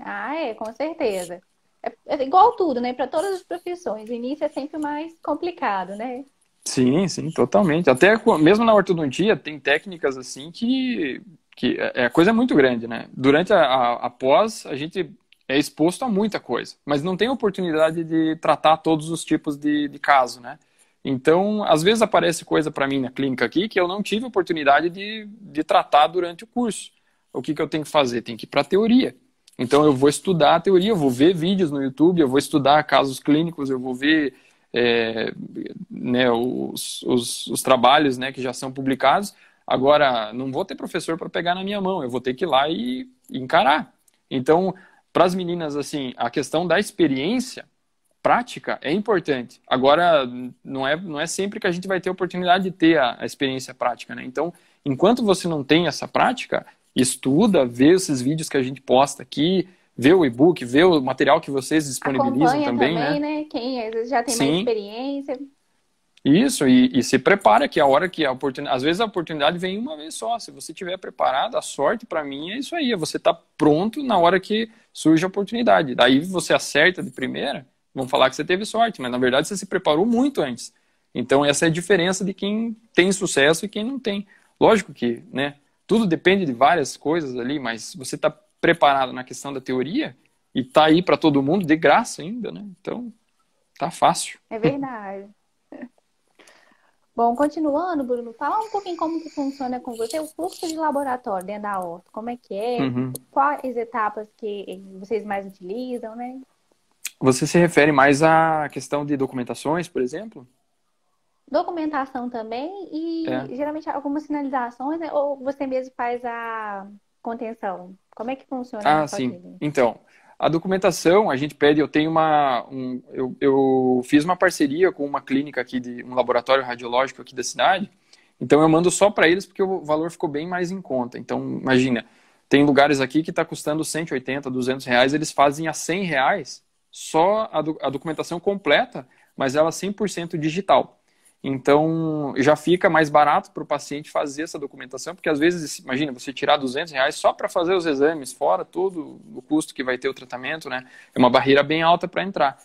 Ah, é, com certeza. É, é igual tudo, né? Para todas as profissões. O início é sempre mais complicado, né? Sim, sim, totalmente. Até mesmo na ortodontia tem técnicas assim que, que é, a coisa é muito grande, né? Durante a, a, a pós, a gente é exposto a muita coisa, mas não tem oportunidade de tratar todos os tipos de, de caso, né? Então, às vezes aparece coisa para mim na clínica aqui que eu não tive oportunidade de, de tratar durante o curso. O que, que eu tenho que fazer? Tem que ir para a teoria. Então eu vou estudar a teoria, eu vou ver vídeos no YouTube, eu vou estudar casos clínicos, eu vou ver é, né, os, os, os, trabalhos né, que já são publicados. Agora, não vou ter professor para pegar na minha mão, eu vou ter que ir lá e, encarar. Então, para as meninas, assim, a questão da experiência prática é importante. Agora, não é, não é sempre que a gente vai ter a oportunidade de ter a, a experiência prática, né? Então, enquanto você não tem essa prática, estuda, vê esses vídeos que a gente posta aqui, vê o e-book, vê o material que vocês disponibilizam também, também, né? né? Quem já tem Sim. mais experiência. Isso, e, e, se prepara que a hora que a oportunidade. Às vezes a oportunidade vem uma vez só. Se você estiver preparado, a sorte para mim é isso aí. É você tá pronto na hora que surge a oportunidade. Daí você acerta de primeira, vão falar que você teve sorte, mas na verdade você se preparou muito antes. Então essa é a diferença de quem tem sucesso e quem não tem. Lógico que, né? Tudo depende de várias coisas ali, mas você está preparado na questão da teoria e tá aí para todo mundo de graça ainda, né? Então tá fácil. É verdade. Bom, continuando, Bruno, fala um pouquinho como que funciona com você o fluxo de laboratório dentro da horta. Como é que é? Uhum. Quais etapas que vocês mais utilizam, né? Você se refere mais à questão de documentações, por exemplo? Documentação também e é. geralmente algumas sinalizações, né? ou você mesmo faz a contenção? Como é que funciona? Ah, sim. Então, a documentação, a gente pede, eu tenho uma. Um, eu, eu fiz uma parceria com uma clínica aqui, de um laboratório radiológico aqui da cidade. Então eu mando só para eles porque o valor ficou bem mais em conta. Então, imagina, tem lugares aqui que está custando 180, 200 reais, eles fazem a 100 reais só a, do, a documentação completa, mas ela 100% digital. Então, já fica mais barato para o paciente fazer essa documentação, porque às vezes, imagina, você tirar 200 reais só para fazer os exames, fora todo o custo que vai ter o tratamento, né? É uma barreira bem alta para entrar.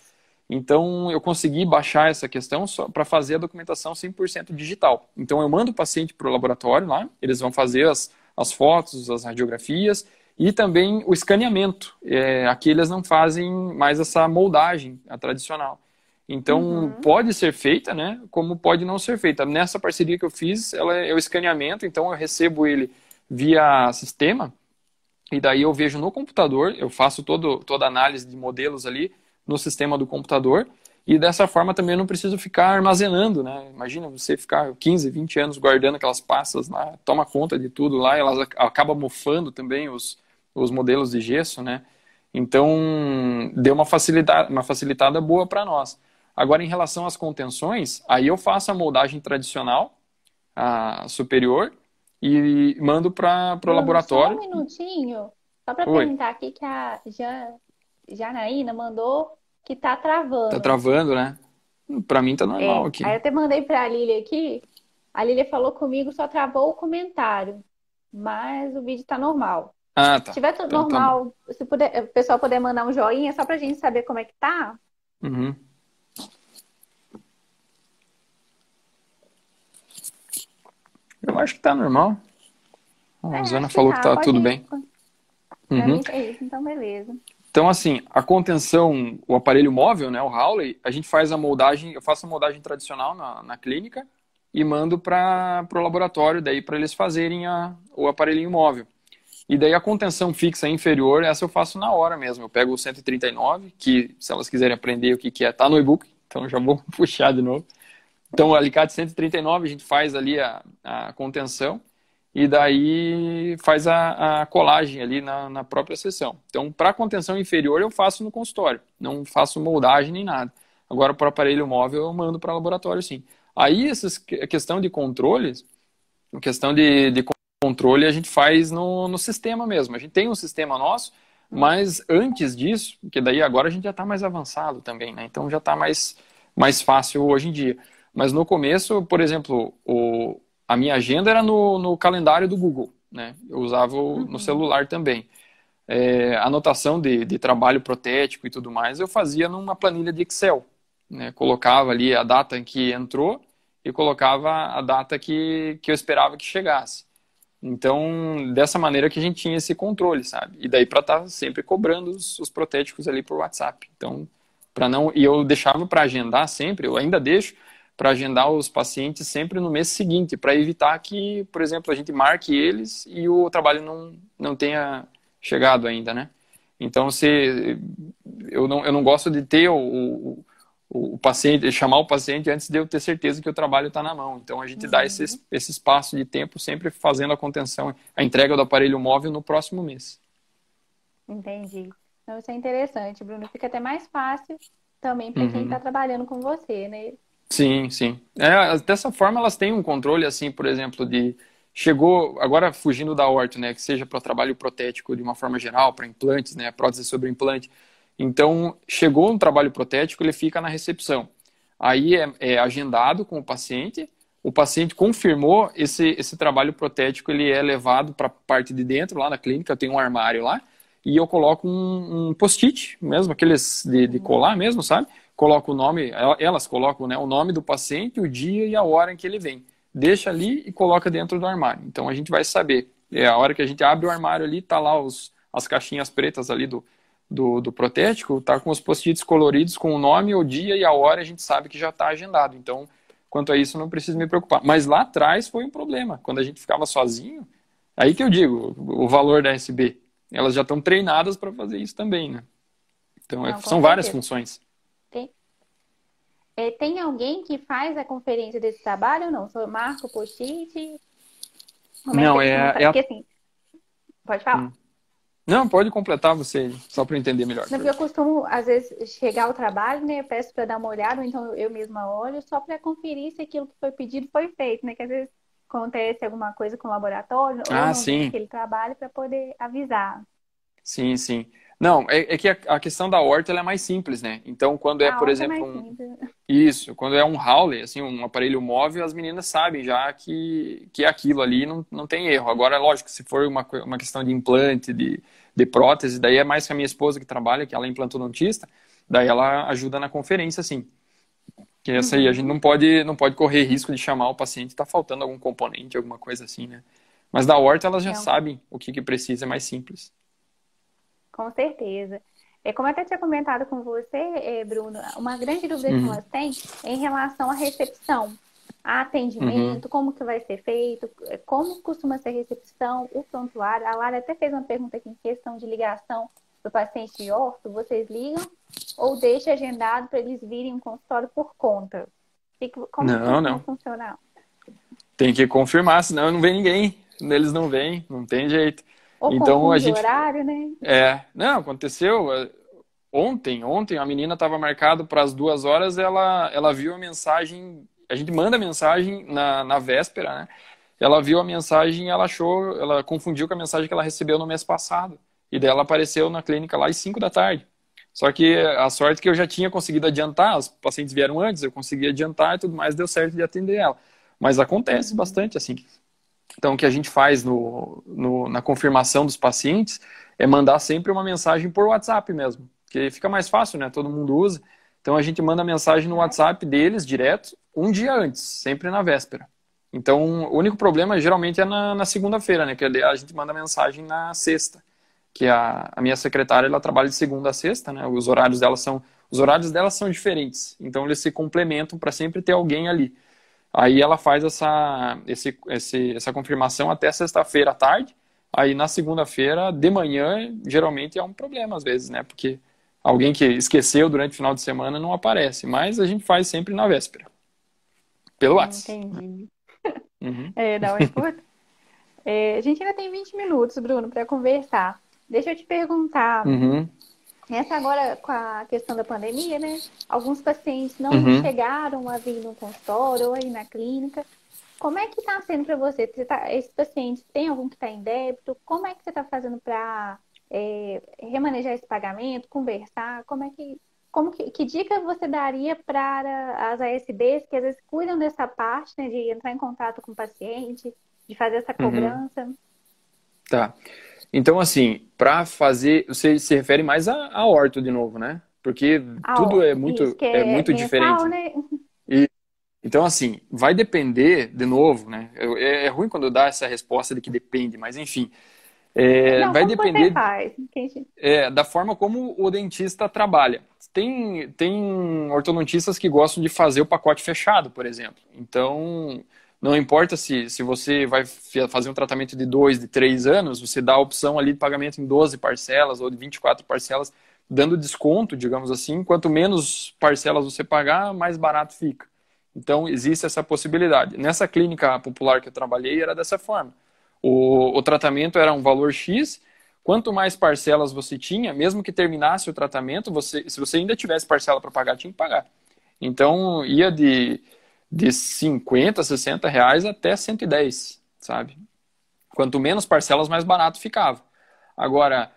Então, eu consegui baixar essa questão só para fazer a documentação 100% digital. Então, eu mando o paciente para o laboratório lá, eles vão fazer as, as fotos, as radiografias e também o escaneamento. É, aqui eles não fazem mais essa moldagem, tradicional. Então, uhum. pode ser feita, né? Como pode não ser feita. Nessa parceria que eu fiz, ela é o escaneamento, então eu recebo ele via sistema, e daí eu vejo no computador, eu faço todo, toda a análise de modelos ali no sistema do computador, e dessa forma também eu não preciso ficar armazenando, né? Imagina você ficar 15, 20 anos guardando aquelas pastas lá, toma conta de tudo lá, elas acabam mofando também os, os modelos de gesso, né? Então, deu uma facilitada, uma facilitada boa para nós. Agora, em relação às contenções, aí eu faço a moldagem tradicional, a superior, e mando para o laboratório. Só um minutinho, só para perguntar aqui que a Jan, Janaína mandou que tá travando. Tá travando, né? Para mim tá normal é. aqui. Aí eu até mandei para a Lília aqui. A Lília falou comigo, só travou o comentário, mas o vídeo tá normal. Ah, tá. Se tiver tudo então, tá normal, tá se puder, o pessoal puder mandar um joinha só pra gente saber como é que tá. Uhum. Eu acho que tá normal. A é, Zana falou que tá, que tá tudo ir. bem. Uhum. É isso, então beleza. Então, assim, a contenção, o aparelho móvel, né, o Howley, a gente faz a moldagem, eu faço a moldagem tradicional na, na clínica e mando para o laboratório daí para eles fazerem a, o aparelhinho móvel. E daí a contenção fixa inferior, essa eu faço na hora mesmo. Eu pego o 139, que se elas quiserem aprender o que, que é, tá no e-book, então já vou puxar de novo. Então, o alicate 139, a gente faz ali a, a contenção e daí faz a, a colagem ali na, na, própria sessão. Então, para contenção inferior, eu faço no consultório, não faço moldagem nem nada. Agora, para o aparelho móvel, eu mando para laboratório, sim. Aí, essa questão de controles, questão de, de controle, a gente faz no, no sistema mesmo. A gente tem um sistema nosso, mas antes disso, porque daí agora a gente já está mais avançado também, né? Então já está mais, mais fácil hoje em dia. Mas no começo, por exemplo, o, a minha agenda era no, no calendário do Google, né? Eu usava uhum. no celular também. É, anotação de, de trabalho protético e tudo mais, eu fazia numa planilha de Excel. Né? Colocava ali a data em que entrou e colocava a data que, que eu esperava que chegasse. Então, dessa maneira que a gente tinha esse controle, sabe? E daí para estar tá sempre cobrando os, os protéticos ali por WhatsApp. Então, para não e eu deixava para agendar sempre, eu ainda deixo para agendar os pacientes sempre no mês seguinte, para evitar que, por exemplo, a gente marque eles e o trabalho não, não tenha chegado ainda, né? Então, se eu não, eu não gosto de ter o, o, o paciente, chamar o paciente antes de eu ter certeza que o trabalho está na mão. Então, a gente uhum. dá esse, esse espaço de tempo sempre fazendo a contenção, a entrega do aparelho móvel no próximo mês. Entendi. Então, isso é interessante, Bruno. Fica até mais fácil também para uhum. quem está trabalhando com você, né? Sim, sim. É, dessa forma elas têm um controle, assim, por exemplo, de chegou, agora fugindo da horta, né, que seja para trabalho protético de uma forma geral, para implantes, né, prótese sobre implante. Então, chegou um trabalho protético, ele fica na recepção. aí é, é agendado com o paciente, o paciente confirmou esse, esse trabalho protético, ele é levado para a parte de dentro, lá na clínica, tem um armário lá, e eu coloco um, um post-it mesmo, aqueles de, de, colar mesmo, sabe? Coloco o nome, elas colocam né, o nome do paciente, o dia e a hora em que ele vem. Deixa ali e coloca dentro do armário. Então a gente vai saber. É a hora que a gente abre o armário ali, tá lá os, as caixinhas pretas ali do, do, do protético, tá com os post-its coloridos com o nome, o dia e a hora, a gente sabe que já está agendado. Então, quanto a isso, não preciso me preocupar. Mas lá atrás foi um problema. Quando a gente ficava sozinho, aí que eu digo, o valor da SB elas já estão treinadas para fazer isso também, né? Então, é, Não, são várias funções. Tem, é, tem alguém que faz a conferência desse trabalho ou não? Só marca o post-it? Não, é, é, é a... assim, pode falar. Hum. Não, pode completar você, só para entender melhor. Não, eu costumo, às vezes, chegar ao trabalho, né? Eu peço para dar uma olhada, ou então eu mesma olho, só para conferir se aquilo que foi pedido foi feito, né? Que às vezes acontece alguma coisa com o laboratório ah, ou sim. aquele trabalho para poder avisar. Sim, sim. Não, é, é que a, a, questão da horta é mais simples, né? Então, quando é, a por é exemplo, é um... isso, quando é um Howley, assim, um aparelho móvel, as meninas sabem já que, que é aquilo ali, não, não tem erro. Agora, lógico, se for uma, uma questão de implante, de, de prótese, daí é mais que a minha esposa que trabalha, que ela é implantodontista, daí ela ajuda na conferência, sim. Que essa aí a gente não pode, não pode correr risco de chamar o paciente está faltando algum componente, alguma coisa assim, né? Mas da horta elas já não. sabem o que, que precisa, é mais simples. Com certeza. É, como eu até tinha comentado com você, é, Bruno, uma grande dúvida uhum. que elas têm é em relação à recepção, a atendimento, uhum. como que vai ser feito, é, como costuma ser a recepção, o prontuário. A Lara até fez uma pergunta aqui em questão de ligação do paciente orto, vocês ligam ou deixa agendado para eles virem um consultório por conta? Como não, não. funciona? Tem que confirmar, senão não vem ninguém. Eles não vêm, não tem jeito. Ou então a gente horário, né? É, não, aconteceu é, ontem, ontem a menina estava marcado para as duas horas, ela ela viu a mensagem, a gente manda a mensagem na, na véspera, né? Ela viu a mensagem, ela achou, ela confundiu com a mensagem que ela recebeu no mês passado. E daí ela apareceu na clínica lá às 5 da tarde. Só que a sorte é que eu já tinha conseguido adiantar, os pacientes vieram antes, eu consegui adiantar e tudo mais, deu certo de atender ela. Mas acontece bastante, assim. Então, o que a gente faz no, no, na confirmação dos pacientes é mandar sempre uma mensagem por WhatsApp mesmo, que fica mais fácil, né? Todo mundo usa. Então, a gente manda mensagem no WhatsApp deles direto, um dia antes, sempre na véspera. Então, o único problema geralmente é na, na segunda-feira, né? Que a gente manda mensagem na sexta que a, a minha secretária ela trabalha de segunda a sexta, né? Os horários dela são os horários dela são diferentes, então eles se complementam para sempre ter alguém ali. Aí ela faz essa esse, esse essa confirmação até sexta-feira à tarde. Aí na segunda-feira de manhã geralmente é um problema às vezes, né? Porque alguém que esqueceu durante o final de semana não aparece, mas a gente faz sempre na véspera. Pelo WhatsApp. Entendi. Uhum. É, dá uma é, A gente ainda tem 20 minutos, Bruno, para conversar. Deixa eu te perguntar. Uhum. Essa agora, com a questão da pandemia, né? Alguns pacientes não uhum. chegaram a vir no consultório ou aí na clínica. Como é que está sendo para você? você tá, esses pacientes, tem algum que está em débito? Como é que você está fazendo para é, remanejar esse pagamento, conversar? Como é que, como que, que dica você daria para as ASDs que às vezes cuidam dessa parte, né, de entrar em contato com o paciente, de fazer essa uhum. cobrança? Uhum. Tá. Então, assim, para fazer. Você se refere mais a, a orto de novo, né? Porque a tudo é muito, é, é, muito diferente. Né? E, então, assim, vai depender, de novo, né? É, é, ruim quando dá essa resposta de que depende, mas enfim. É, Não, vai depender é, da forma como o dentista trabalha. Tem, tem ortodontistas que gostam de fazer o pacote fechado, por exemplo. Então, não importa se, se você vai fazer um tratamento de dois, de três anos, você dá a opção ali de pagamento em 12 parcelas ou de 24 parcelas, dando desconto, digamos assim. Quanto menos parcelas você pagar, mais barato fica. Então, existe essa possibilidade. Nessa clínica popular que eu trabalhei, era dessa forma. O, o tratamento era um valor X, quanto mais parcelas você tinha, mesmo que terminasse o tratamento, você, se você ainda tivesse parcela para pagar, tinha que pagar. Então, ia de de 50, 60 reais até 110, sabe? Quanto menos parcelas, mais barato ficava. Agora,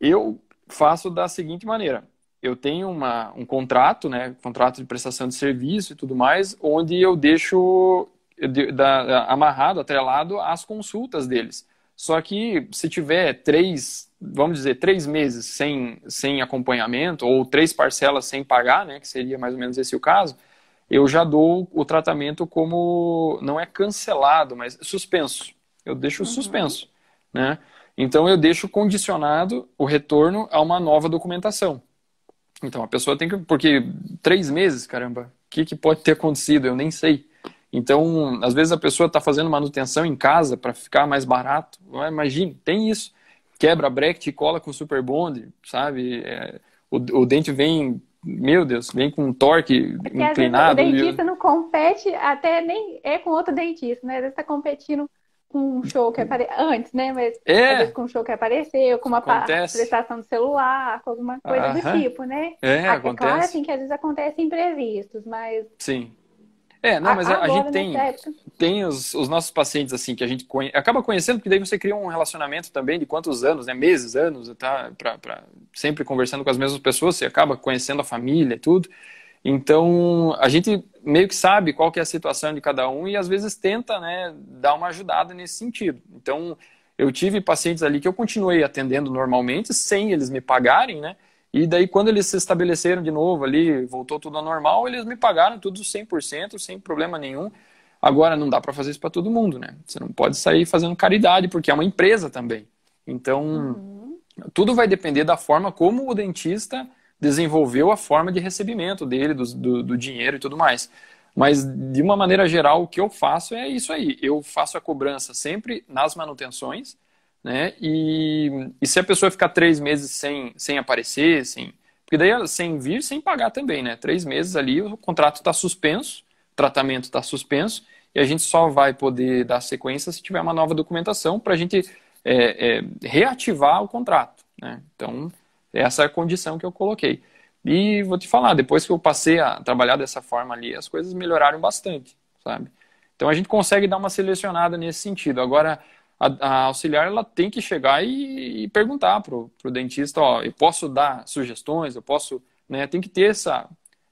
eu faço da seguinte maneira. eu tenho uma, um contrato, né, contrato de prestação de serviço e tudo mais, onde eu deixo eu, da, amarrado, atrelado às consultas deles. Só que se tiver três, vamos dizer, três meses sem, sem acompanhamento, ou três parcelas sem pagar, né, que seria mais ou menos esse o caso, eu já dou o tratamento como, não é cancelado, mas suspenso. Eu deixo uhum. suspenso, né? Então eu deixo condicionado o retorno a uma nova documentação. Então a pessoa tem que. Porque três meses, caramba, o que, que pode ter acontecido? Eu nem sei. Então, às vezes a pessoa está fazendo manutenção em casa para ficar mais barato. Imagine, tem isso. Quebra bracket e cola com super bond, sabe? É, o, o, dente vem, meu Deus, vem com um torque Porque inclinado. o dentista não compete, até nem é com outro dentista, né? Às vezes está competindo com um show que apareceu antes, né? Mas é. às vezes com um show que apareceu, com uma acontece. prestação de celular, com alguma coisa do tipo, né? É, acontece. É claro assim, que às vezes acontece imprevistos, mas. Sim. É, não, mas a, a gente tem, tem os, os, nossos pacientes assim que a gente conhe... acaba conhecendo, porque daí você cria um relacionamento também de quantos anos, né? Meses, anos, tá? Pra, pra... Sempre conversando com as mesmas pessoas, você acaba conhecendo a família e tudo. Então, a gente meio que sabe qual que é a situação de cada um e às vezes tenta, né, dar uma ajudada nesse sentido. Então, eu tive pacientes ali que eu continuei atendendo normalmente, sem eles me pagarem, né? E daí, quando eles se estabeleceram de novo ali, voltou tudo ao normal, eles me pagaram tudo 100%, sem problema nenhum. Agora, não dá para fazer isso para todo mundo, né? Você não pode sair fazendo caridade, porque é uma empresa também. Então, uhum. tudo vai depender da forma como o dentista desenvolveu a forma de recebimento dele, do, do, do, dinheiro e tudo mais. Mas, de uma maneira geral, o que eu faço é isso aí. Eu faço a cobrança sempre nas manutenções, né? E, e se a pessoa ficar três meses sem, sem aparecer, sem... Porque daí, sem vir, sem pagar também, né? Três meses ali, o contrato está suspenso, o tratamento está suspenso, e a gente só vai poder dar sequência se tiver uma nova documentação para a gente é, é, reativar o contrato, né? Então, essa é a condição que eu coloquei. E vou te falar, depois que eu passei a trabalhar dessa forma ali, as coisas melhoraram bastante, sabe? Então a gente consegue dar uma selecionada nesse sentido. Agora, a, a auxiliar ela tem que chegar e, e perguntar pro, pro dentista, ó, eu posso dar sugestões, eu posso, né? Tem que ter essa,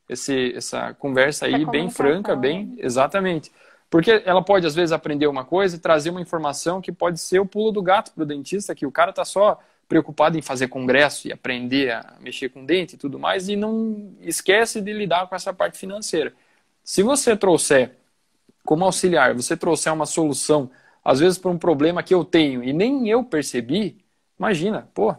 esse, essa conversa aí bem franca, bem, né? exatamente. Porque ela pode, às vezes, aprender uma coisa e trazer uma informação que pode ser o pulo do gato para o dentista, que o cara está só preocupado em fazer congresso e aprender a mexer com dente e tudo mais, e não esquece de lidar com essa parte financeira. Se você trouxer, como auxiliar, você trouxer uma solução, às vezes para um problema que eu tenho e nem eu percebi, imagina, pô,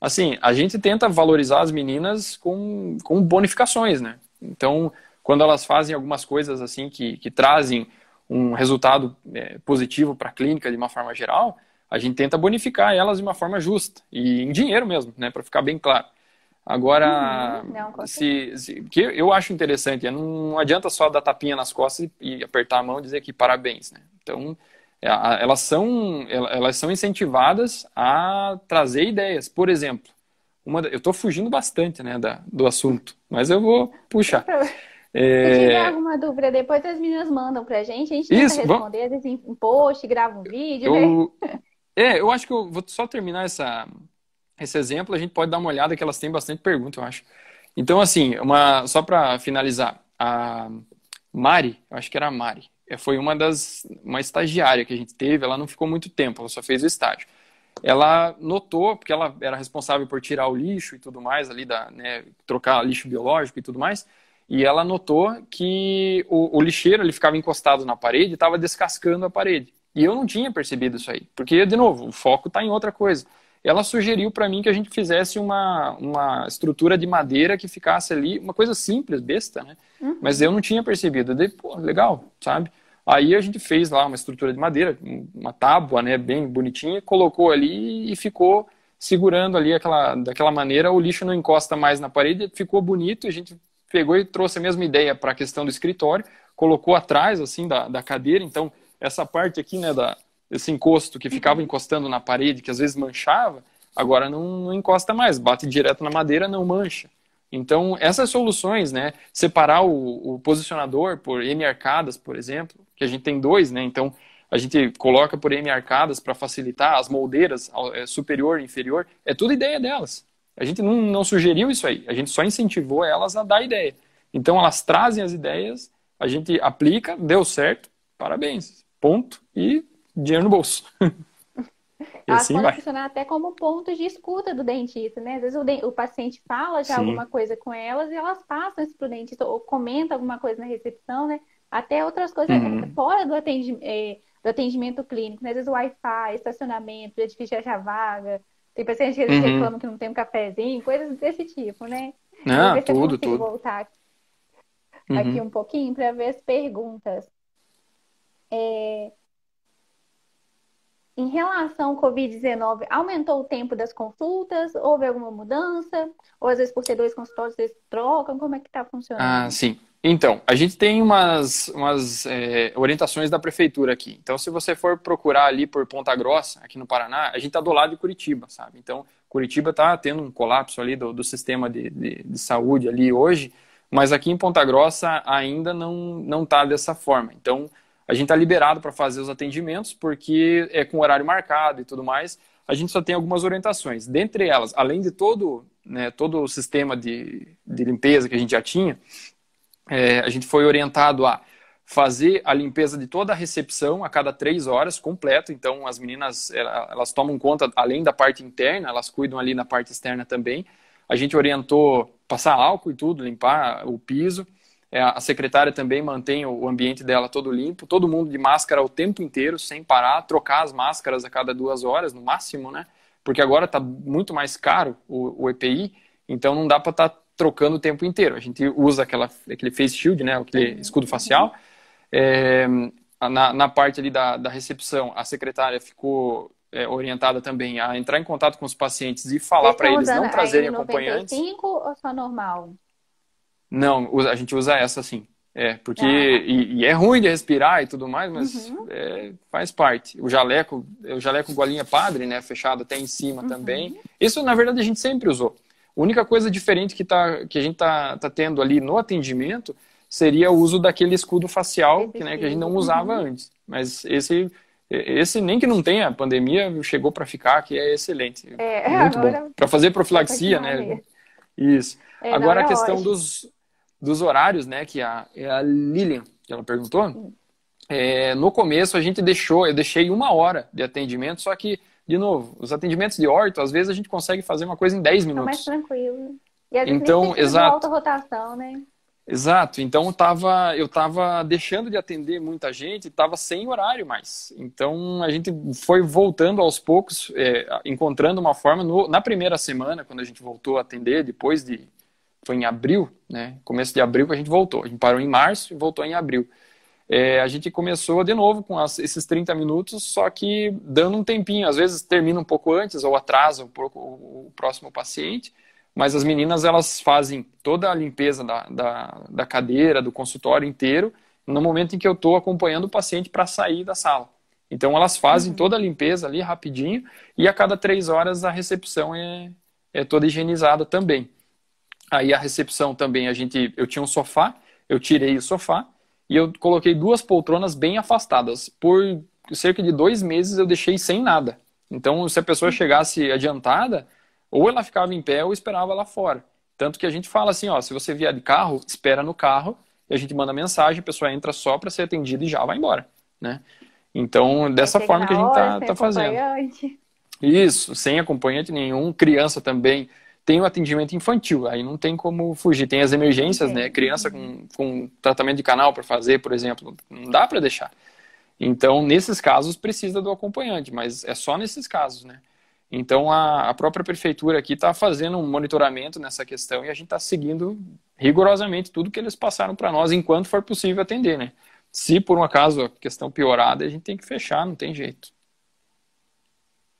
assim, a gente tenta valorizar as meninas com, com bonificações, né? Então, quando elas fazem algumas coisas assim que, que trazem um resultado é, positivo para a clínica de uma forma geral, a gente tenta bonificar elas de uma forma justa e em dinheiro mesmo, né, para ficar bem claro. Agora, uhum. não, se, se, que eu acho interessante, não adianta só dar tapinha nas costas e, e apertar a mão e dizer que parabéns, né? Então, é, elas são, elas são incentivadas a trazer ideias. Por exemplo, uma, eu estou fugindo bastante né, da, do assunto, mas eu vou puxar. É... Se tiver alguma dúvida, depois as meninas mandam pra gente, a gente tenta Isso, responder, vezes em post, grava um vídeo, eu... né? É, eu acho que eu vou só terminar essa, esse exemplo, a gente pode dar uma olhada que elas têm bastante pergunta, eu acho. Então, assim, uma, só para finalizar, a Mari, eu acho que era a Mari, é, foi uma das uma estagiária que a gente teve, ela não ficou muito tempo, ela só fez o estágio. Ela notou, porque ela era responsável por tirar o lixo e tudo mais ali da, né, trocar lixo biológico e tudo mais, e ela notou que o, o lixeiro ele ficava encostado na parede e estava descascando a parede. E eu não tinha percebido isso aí, porque, de novo, o foco está em outra coisa. Ela sugeriu para mim que a gente fizesse uma, uma estrutura de madeira que ficasse ali, uma coisa simples, besta, né? Uhum. Mas eu não tinha percebido. Pô, legal, sabe? Aí a gente fez lá uma estrutura de madeira, uma tábua, né, bem bonitinha, colocou ali e ficou segurando ali aquela, daquela maneira, o lixo não encosta mais na parede, ficou bonito, a gente pegou e trouxe a mesma ideia para a questão do escritório, colocou atrás, assim, da, da cadeira, então essa parte aqui, né, da, esse encosto que ficava encostando na parede, que às vezes manchava, agora não, não encosta mais, bate direto na madeira, não mancha. Então, essas soluções, né, separar o, o, posicionador por M arcadas, por exemplo, que a gente tem dois, né, então a gente coloca por M arcadas para facilitar as moldeiras é, superior e inferior, é tudo ideia delas. A gente não, não sugeriu isso aí, a gente só incentivou elas a dar ideia. Então elas trazem as ideias, a gente aplica, deu certo, parabéns, ponto, e dinheiro no bolso. E Elas assim podem vai. funcionar até como pontos de escuta do dentista, né? Às vezes o, o paciente fala já Sim. alguma coisa com elas e elas passam isso para o dentista ou comenta alguma coisa na recepção, né? Até outras coisas uhum. fora do atendimento, é, do atendimento clínico, né? Às vezes Wi-Fi, estacionamento, é difícil achar vaga. Tem paciente que uhum. reclamam que não tem um cafezinho, coisas desse tipo, né? Não, tudo, tudo. voltar uhum. aqui um pouquinho para ver as perguntas. É, em relação ao Covid-19, aumentou o tempo das consultas? Houve alguma mudança? Ou às vezes por ser dois consultórios, vocês trocam? Como é que está funcionando? Ah, sim. Então, a gente tem umas, umas é, orientações da prefeitura aqui. Então, se você for procurar ali por Ponta Grossa, aqui no Paraná, a gente está do lado de Curitiba, sabe? Então, Curitiba está tendo um colapso ali do, do sistema de, de, de, saúde ali hoje, mas aqui em Ponta Grossa ainda não está dessa forma. Então, a gente está liberado para fazer os atendimentos, porque é com horário marcado e tudo mais. A gente só tem algumas orientações. Dentre elas, além de todo, né, todo o sistema de, de limpeza que a gente já tinha, é, a gente foi orientado a fazer a limpeza de toda a recepção a cada três horas, completo. Então, as meninas, elas tomam conta, além da parte interna, elas cuidam ali na parte externa também. A gente orientou passar álcool e tudo, limpar o piso. É, a secretária também mantém o ambiente dela todo limpo, todo mundo de máscara o tempo inteiro, sem parar, trocar as máscaras a cada duas horas, no máximo, né? Porque agora está muito mais caro o, o, EPI, então não dá para estar tá trocando o tempo inteiro. A gente usa aquela, aquele face shield, né? Aquele escudo facial. É, na, na, parte ali da, da recepção, a secretária ficou é, orientada também a entrar em contato com os pacientes e falar para eles não trazerem acompanhantes. 95 ou só normal? Não, a gente usa essa sim. É, porque. Ah. E, e, é ruim de respirar e tudo mais, mas uhum. é, faz parte. O jaleco, o jaleco golinha padre, né? Fechado até em cima uhum. também. Isso, na verdade, a gente sempre usou. A única coisa diferente que, tá, que a gente tá, tá tendo ali no atendimento seria o uso daquele escudo facial, que, né, que a gente não usava uhum. antes. Mas esse, esse, nem que não tenha, a pandemia chegou para ficar, que é excelente. É, Muito bom. Para fazer profilaxia, né? Isso. É, agora a questão dos, dos horários, né, que a, é a Lilian, que ela perguntou, é, no começo a gente deixou, eu deixei uma hora de atendimento, só que, de novo, os atendimentos de orto, às vezes a gente consegue fazer uma coisa em 10 minutos. mais tranquilo. E às vezes então, exato. alta rotação, né? Exato, então eu tava, eu tava deixando de atender muita gente, estava sem horário mais. Então a gente foi voltando aos poucos, é, encontrando uma forma. No, na primeira semana, quando a gente voltou a atender, depois de foi em abril, né? Começo de abril que a gente voltou. A gente parou em março e voltou em abril. É, a gente começou de novo com as, esses 30 minutos, só que dando um tempinho. Às vezes termina um pouco antes ou atrasa um pouco o, o próximo paciente. Mas as meninas elas fazem toda a limpeza da, da, da cadeira, do consultório inteiro, no momento em que eu estou acompanhando o paciente para sair da sala. Então elas fazem uhum. toda a limpeza ali rapidinho e a cada três horas a recepção é, é toda higienizada também. Aí a recepção também, a gente, eu tinha um sofá, eu tirei o sofá e eu coloquei duas poltronas bem afastadas. Por cerca de dois meses eu deixei sem nada. Então, se a pessoa chegasse adiantada, ou ela ficava em pé ou esperava lá fora. Tanto que a gente fala assim, ó, se você vier de carro, espera no carro e a gente manda mensagem, a pessoa entra só para ser atendida e já vai embora, né? Então, dessa forma que a gente tá, tá fazendo. Isso, sem acompanhante nenhum, criança também tem o atendimento infantil, aí não tem como fugir. Tem as emergências, né? Criança com, com tratamento de canal para fazer, por exemplo, não dá para deixar. Então, nesses casos, precisa do acompanhante, mas é só nesses casos, né? Então, a, a própria prefeitura aqui está fazendo um monitoramento nessa questão e a gente está seguindo rigorosamente tudo que eles passaram para nós enquanto for possível atender, né? Se por um acaso a questão piorada, a gente tem que fechar, não tem jeito.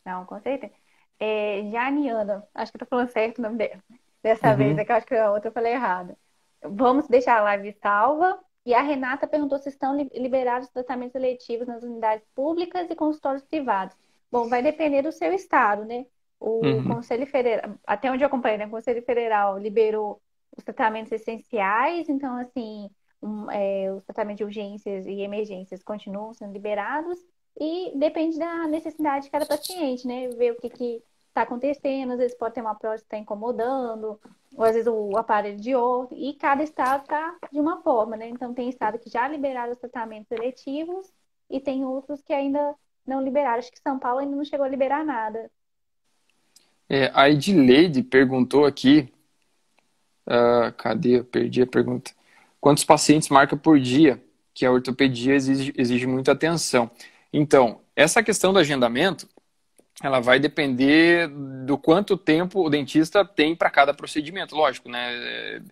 Não, com certeza é, Janiana, acho que eu tô falando certo o nome dela. Dessa uhum. vez, é que eu acho que a outra eu falei errado. Vamos deixar a live salva. E a Renata perguntou se estão liberados tratamentos seletivos nas unidades públicas e consultórios privados. Bom, vai depender do seu estado, né? O uhum. Conselho Federal, até onde eu acompanhei, né? O Conselho Federal liberou os tratamentos essenciais, então, assim, um, é, os tratamentos de urgências e emergências continuam sendo liberados e depende da necessidade de cada paciente, né? Ver o que, que está acontecendo, às vezes pode ter uma prótese que está incomodando, ou às vezes o aparelho de outro, e cada estado está de uma forma, né? Então tem estado que já liberaram os tratamentos seletivos e tem outros que ainda não liberaram. Acho que São Paulo ainda não chegou a liberar nada. É, a Edileide perguntou aqui, uh, cadê? Eu perdi a pergunta. Quantos pacientes marca por dia? Que a ortopedia exige, exige muita atenção. Então, essa questão do agendamento, ela vai depender do quanto tempo o dentista tem para cada procedimento, lógico, né?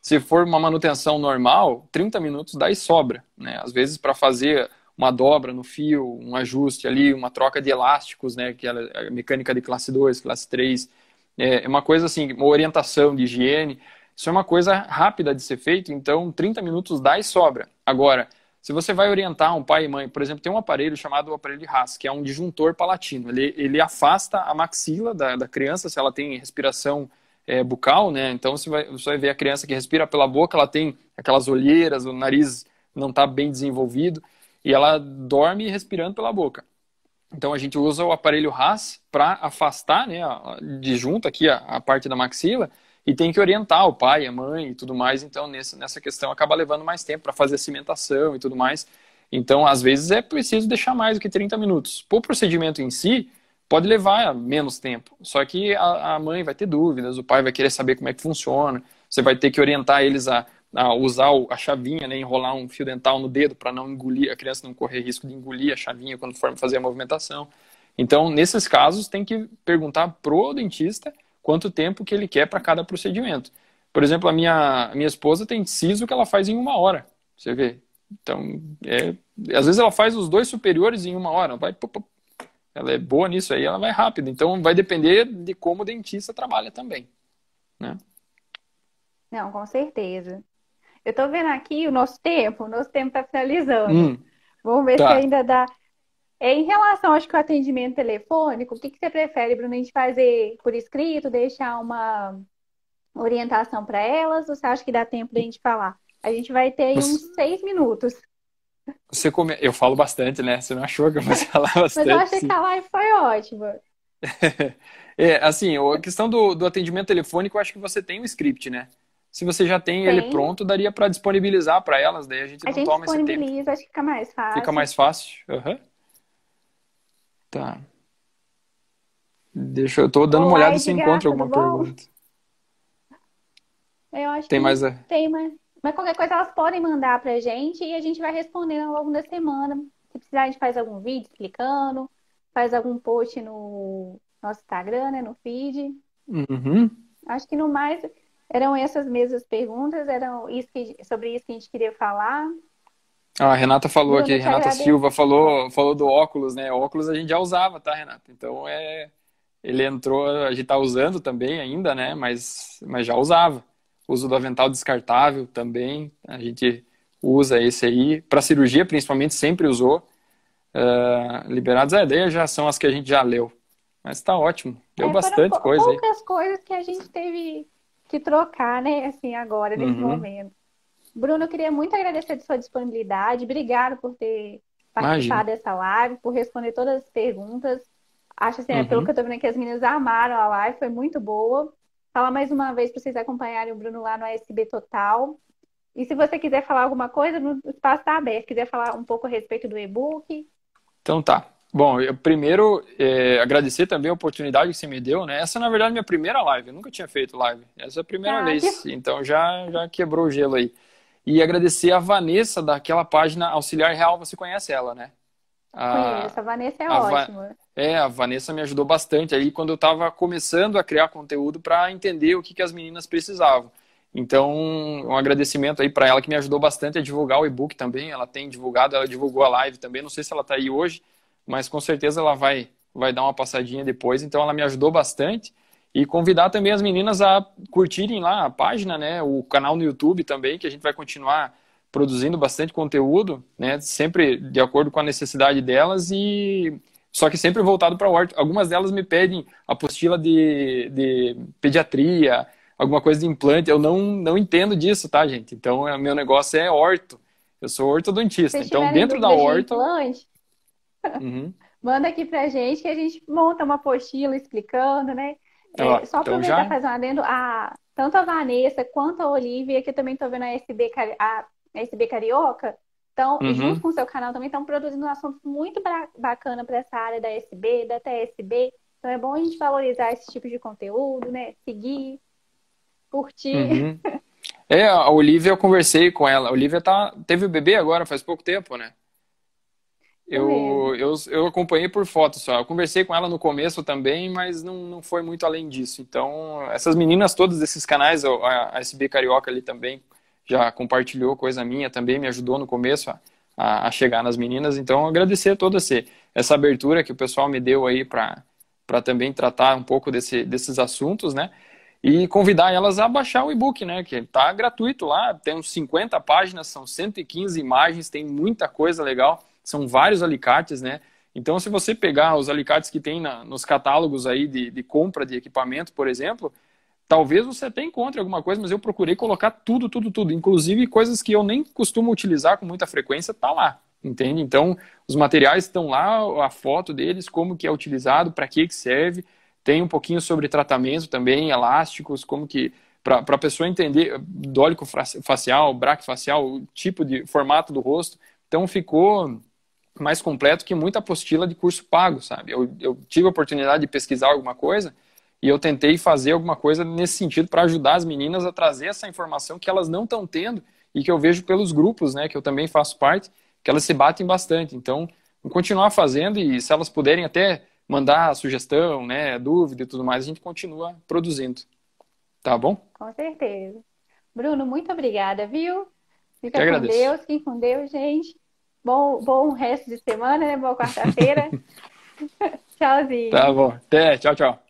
Se for uma manutenção normal, 30 minutos dá e sobra, né? Às vezes para fazer uma dobra no fio, um ajuste ali, uma troca de elásticos, né, que é a mecânica de classe 2, classe 3, é, é uma coisa assim, uma orientação de higiene, isso é uma coisa rápida de ser feito, então 30 minutos dá e sobra. Agora, se você vai orientar um pai e mãe, por exemplo, tem um aparelho chamado aparelho de Haas, que é um disjuntor palatino. Ele, ele afasta a maxila da, da criança se ela tem respiração é, bucal, né? Então você vai, você vai ver a criança que respira pela boca, ela tem aquelas olheiras, o nariz não está bem desenvolvido e ela dorme respirando pela boca. Então a gente usa o aparelho Haas para afastar, né, de aqui a, a, parte da maxila e tem que orientar o pai, a mãe e tudo mais. Então nessa, nessa questão acaba levando mais tempo para fazer a cimentação e tudo mais. Então às vezes é preciso deixar mais do que 30 minutos. O procedimento em si pode levar menos tempo. Só que a, a mãe vai ter dúvidas, o pai vai querer saber como é que funciona. Você vai ter que orientar eles a a usar a chavinha, né, enrolar um fio dental no dedo para não engolir, a criança não correr risco de engolir a chavinha quando for fazer a movimentação. Então, nesses casos, tem que perguntar pro dentista quanto tempo que ele quer para cada procedimento. Por exemplo, a minha, a minha esposa tem siso que ela faz em uma hora, você vê. Então, é, às vezes ela faz os dois superiores em uma hora, vai, ela é boa nisso aí, ela vai rápido. Então, vai depender de como o dentista trabalha também, né? Não, com certeza. Eu tô vendo aqui o nosso tempo, o nosso tempo tá finalizando. Hum, Vamos ver tá. se ainda dá. É, em relação, acho que o atendimento telefônico, o que, que você prefere, Bruno? A gente fazer por escrito, deixar uma orientação para elas, ou você acha que dá tempo da gente falar? A gente vai ter você... uns seis minutos. Você come... Eu falo bastante, né? Você não achou que eu fosse falar bastante? Mas eu achei que a live foi ótima. é, assim, a questão do, do atendimento telefônico, eu acho que você tem um script, né? Se você já tem, tem. ele pronto, daria para disponibilizar para elas, daí a gente a não gente toma esse tempo. acho que fica mais fácil. Fica mais fácil. Uhum. Tá. Deixa eu tô dando Olá, uma olhada se encontra alguma pergunta. Eu acho tem que mais a... tem, mas, mas qualquer coisa elas podem mandar pra gente e a gente vai respondendo ao longo da semana. Se precisar, a gente faz algum vídeo explicando, faz algum post no nosso Instagram, né, no feed. Uhum. Acho que no mais eram essas mesmas perguntas, eram isso que, sobre isso que a gente queria falar. Ah, a Renata falou Bruno, aqui, Renata. Silva falou, falou do óculos, né? O óculos a gente já usava, tá, Renata? Então é. Ele entrou, a gente tá usando também ainda, né? Mas, mas já usava. Uso do avental descartável também, a gente usa esse aí. Para cirurgia, principalmente, sempre usou. Uh, liberados, a ideia já são as que a gente já leu. Mas tá ótimo. Deu é, bastante coisa aí. poucas coisas que a gente teve que trocar, né, assim, agora, nesse uhum. momento. Bruno, eu queria muito agradecer a sua disponibilidade. Obrigado por ter participado Imagina. dessa live, por responder todas as perguntas. Acho assim, uhum. pelo que eu tô vendo aqui, as meninas amaram a live, foi muito boa. Fala mais uma vez para vocês acompanharem o Bruno lá no ASB Total. E se você quiser falar alguma coisa, o espaço está aberto. Quiser falar um pouco a respeito do e-book. Então tá. Bom, eu primeiro é, agradecer também a oportunidade que você me deu, né? Essa, na verdade, é minha primeira live. Eu nunca tinha feito live. Essa é a primeira ah, vez. Que... Então já, já quebrou o gelo aí. E agradecer a Vanessa daquela página Auxiliar Real. Você conhece ela, né? A... Conheço. A Vanessa é a ótima. Va... É, a Vanessa me ajudou bastante aí quando eu estava começando a criar conteúdo para entender o que, que as meninas precisavam. Então, um agradecimento aí para ela que me ajudou bastante a divulgar o e-book também. Ela tem divulgado, ela divulgou a live também. Não sei se ela está aí hoje mas com certeza ela vai, vai dar uma passadinha depois. Então ela me ajudou bastante. E convidar também as meninas a curtirem lá a página, né? O canal no YouTube também, que a gente vai continuar produzindo bastante conteúdo, né? Sempre de acordo com a necessidade delas e só que sempre voltado para a horta. Algumas delas me pedem apostila de, de pediatria, alguma coisa de implante. Eu não, não entendo disso, tá, gente? Então, o meu negócio é orto. Eu sou ortodontista. então, dentro da horta. De Uhum. manda aqui pra gente que a gente monta uma apostila explicando, né? É, Ó, só então aproveitar já. fazer um adendo, a, tanto a Vanessa quanto a Olivia, que eu também tô vendo a SB, a SB Carioca, então, Uhum. junto com o seu canal também, estão produzindo um assunto muito ba- bacana para essa área da SB, da TSB. Então, é bom a gente valorizar esse tipo de conteúdo, né? Seguir, curtir. Uhum. É, a Olivia, eu conversei com ela. A Olivia tá, teve o bebê agora, faz pouco tempo, né? Eu, eu, eu acompanhei por foto só. Eu conversei com ela no começo também, mas não, não foi muito além disso. Então, essas meninas todas desses canais, a, a SB Carioca ali também já compartilhou coisa minha, também me ajudou no começo a, a, chegar nas meninas. Então, agradecer toda esse, essa abertura que o pessoal me deu aí para também tratar um pouco desse, desses assuntos, né? E convidar elas a baixar o e-book, né? Que tá gratuito lá, tem uns 50 páginas, são 115 imagens, tem muita coisa legal, são vários alicates, né? Então, se você pegar os alicates que tem na, nos catálogos aí de, de compra de equipamento, por exemplo, talvez você até encontre alguma coisa, mas eu procurei colocar tudo, tudo, tudo, inclusive coisas que eu nem costumo utilizar com muita frequência, tá lá, entende? Então, os materiais estão lá, a foto deles, como que é utilizado, para que que serve, tem um pouquinho sobre tratamento também, elásticos, como que para a pessoa entender dólico facial, braquifacial, o tipo de formato do rosto. Então ficou mais completo que muita apostila de curso pago, sabe? Eu, eu tive a oportunidade de pesquisar alguma coisa e eu tentei fazer alguma coisa nesse sentido para ajudar as meninas a trazer essa informação que elas não estão tendo e que eu vejo pelos grupos, né, que eu também faço parte, que elas se batem bastante. Então, vou continuar fazendo e se elas puderem até mandar sugestão, né, dúvida e tudo mais, a gente continua produzindo. Tá bom? Com certeza. Bruno, muito obrigada, viu? Fica com. Deus, fiquem com Deus, gente. Bom, bom resto de semana, né? Boa quarta-feira. Tchauzinho. Tá bom. Até. Tchau, tchau.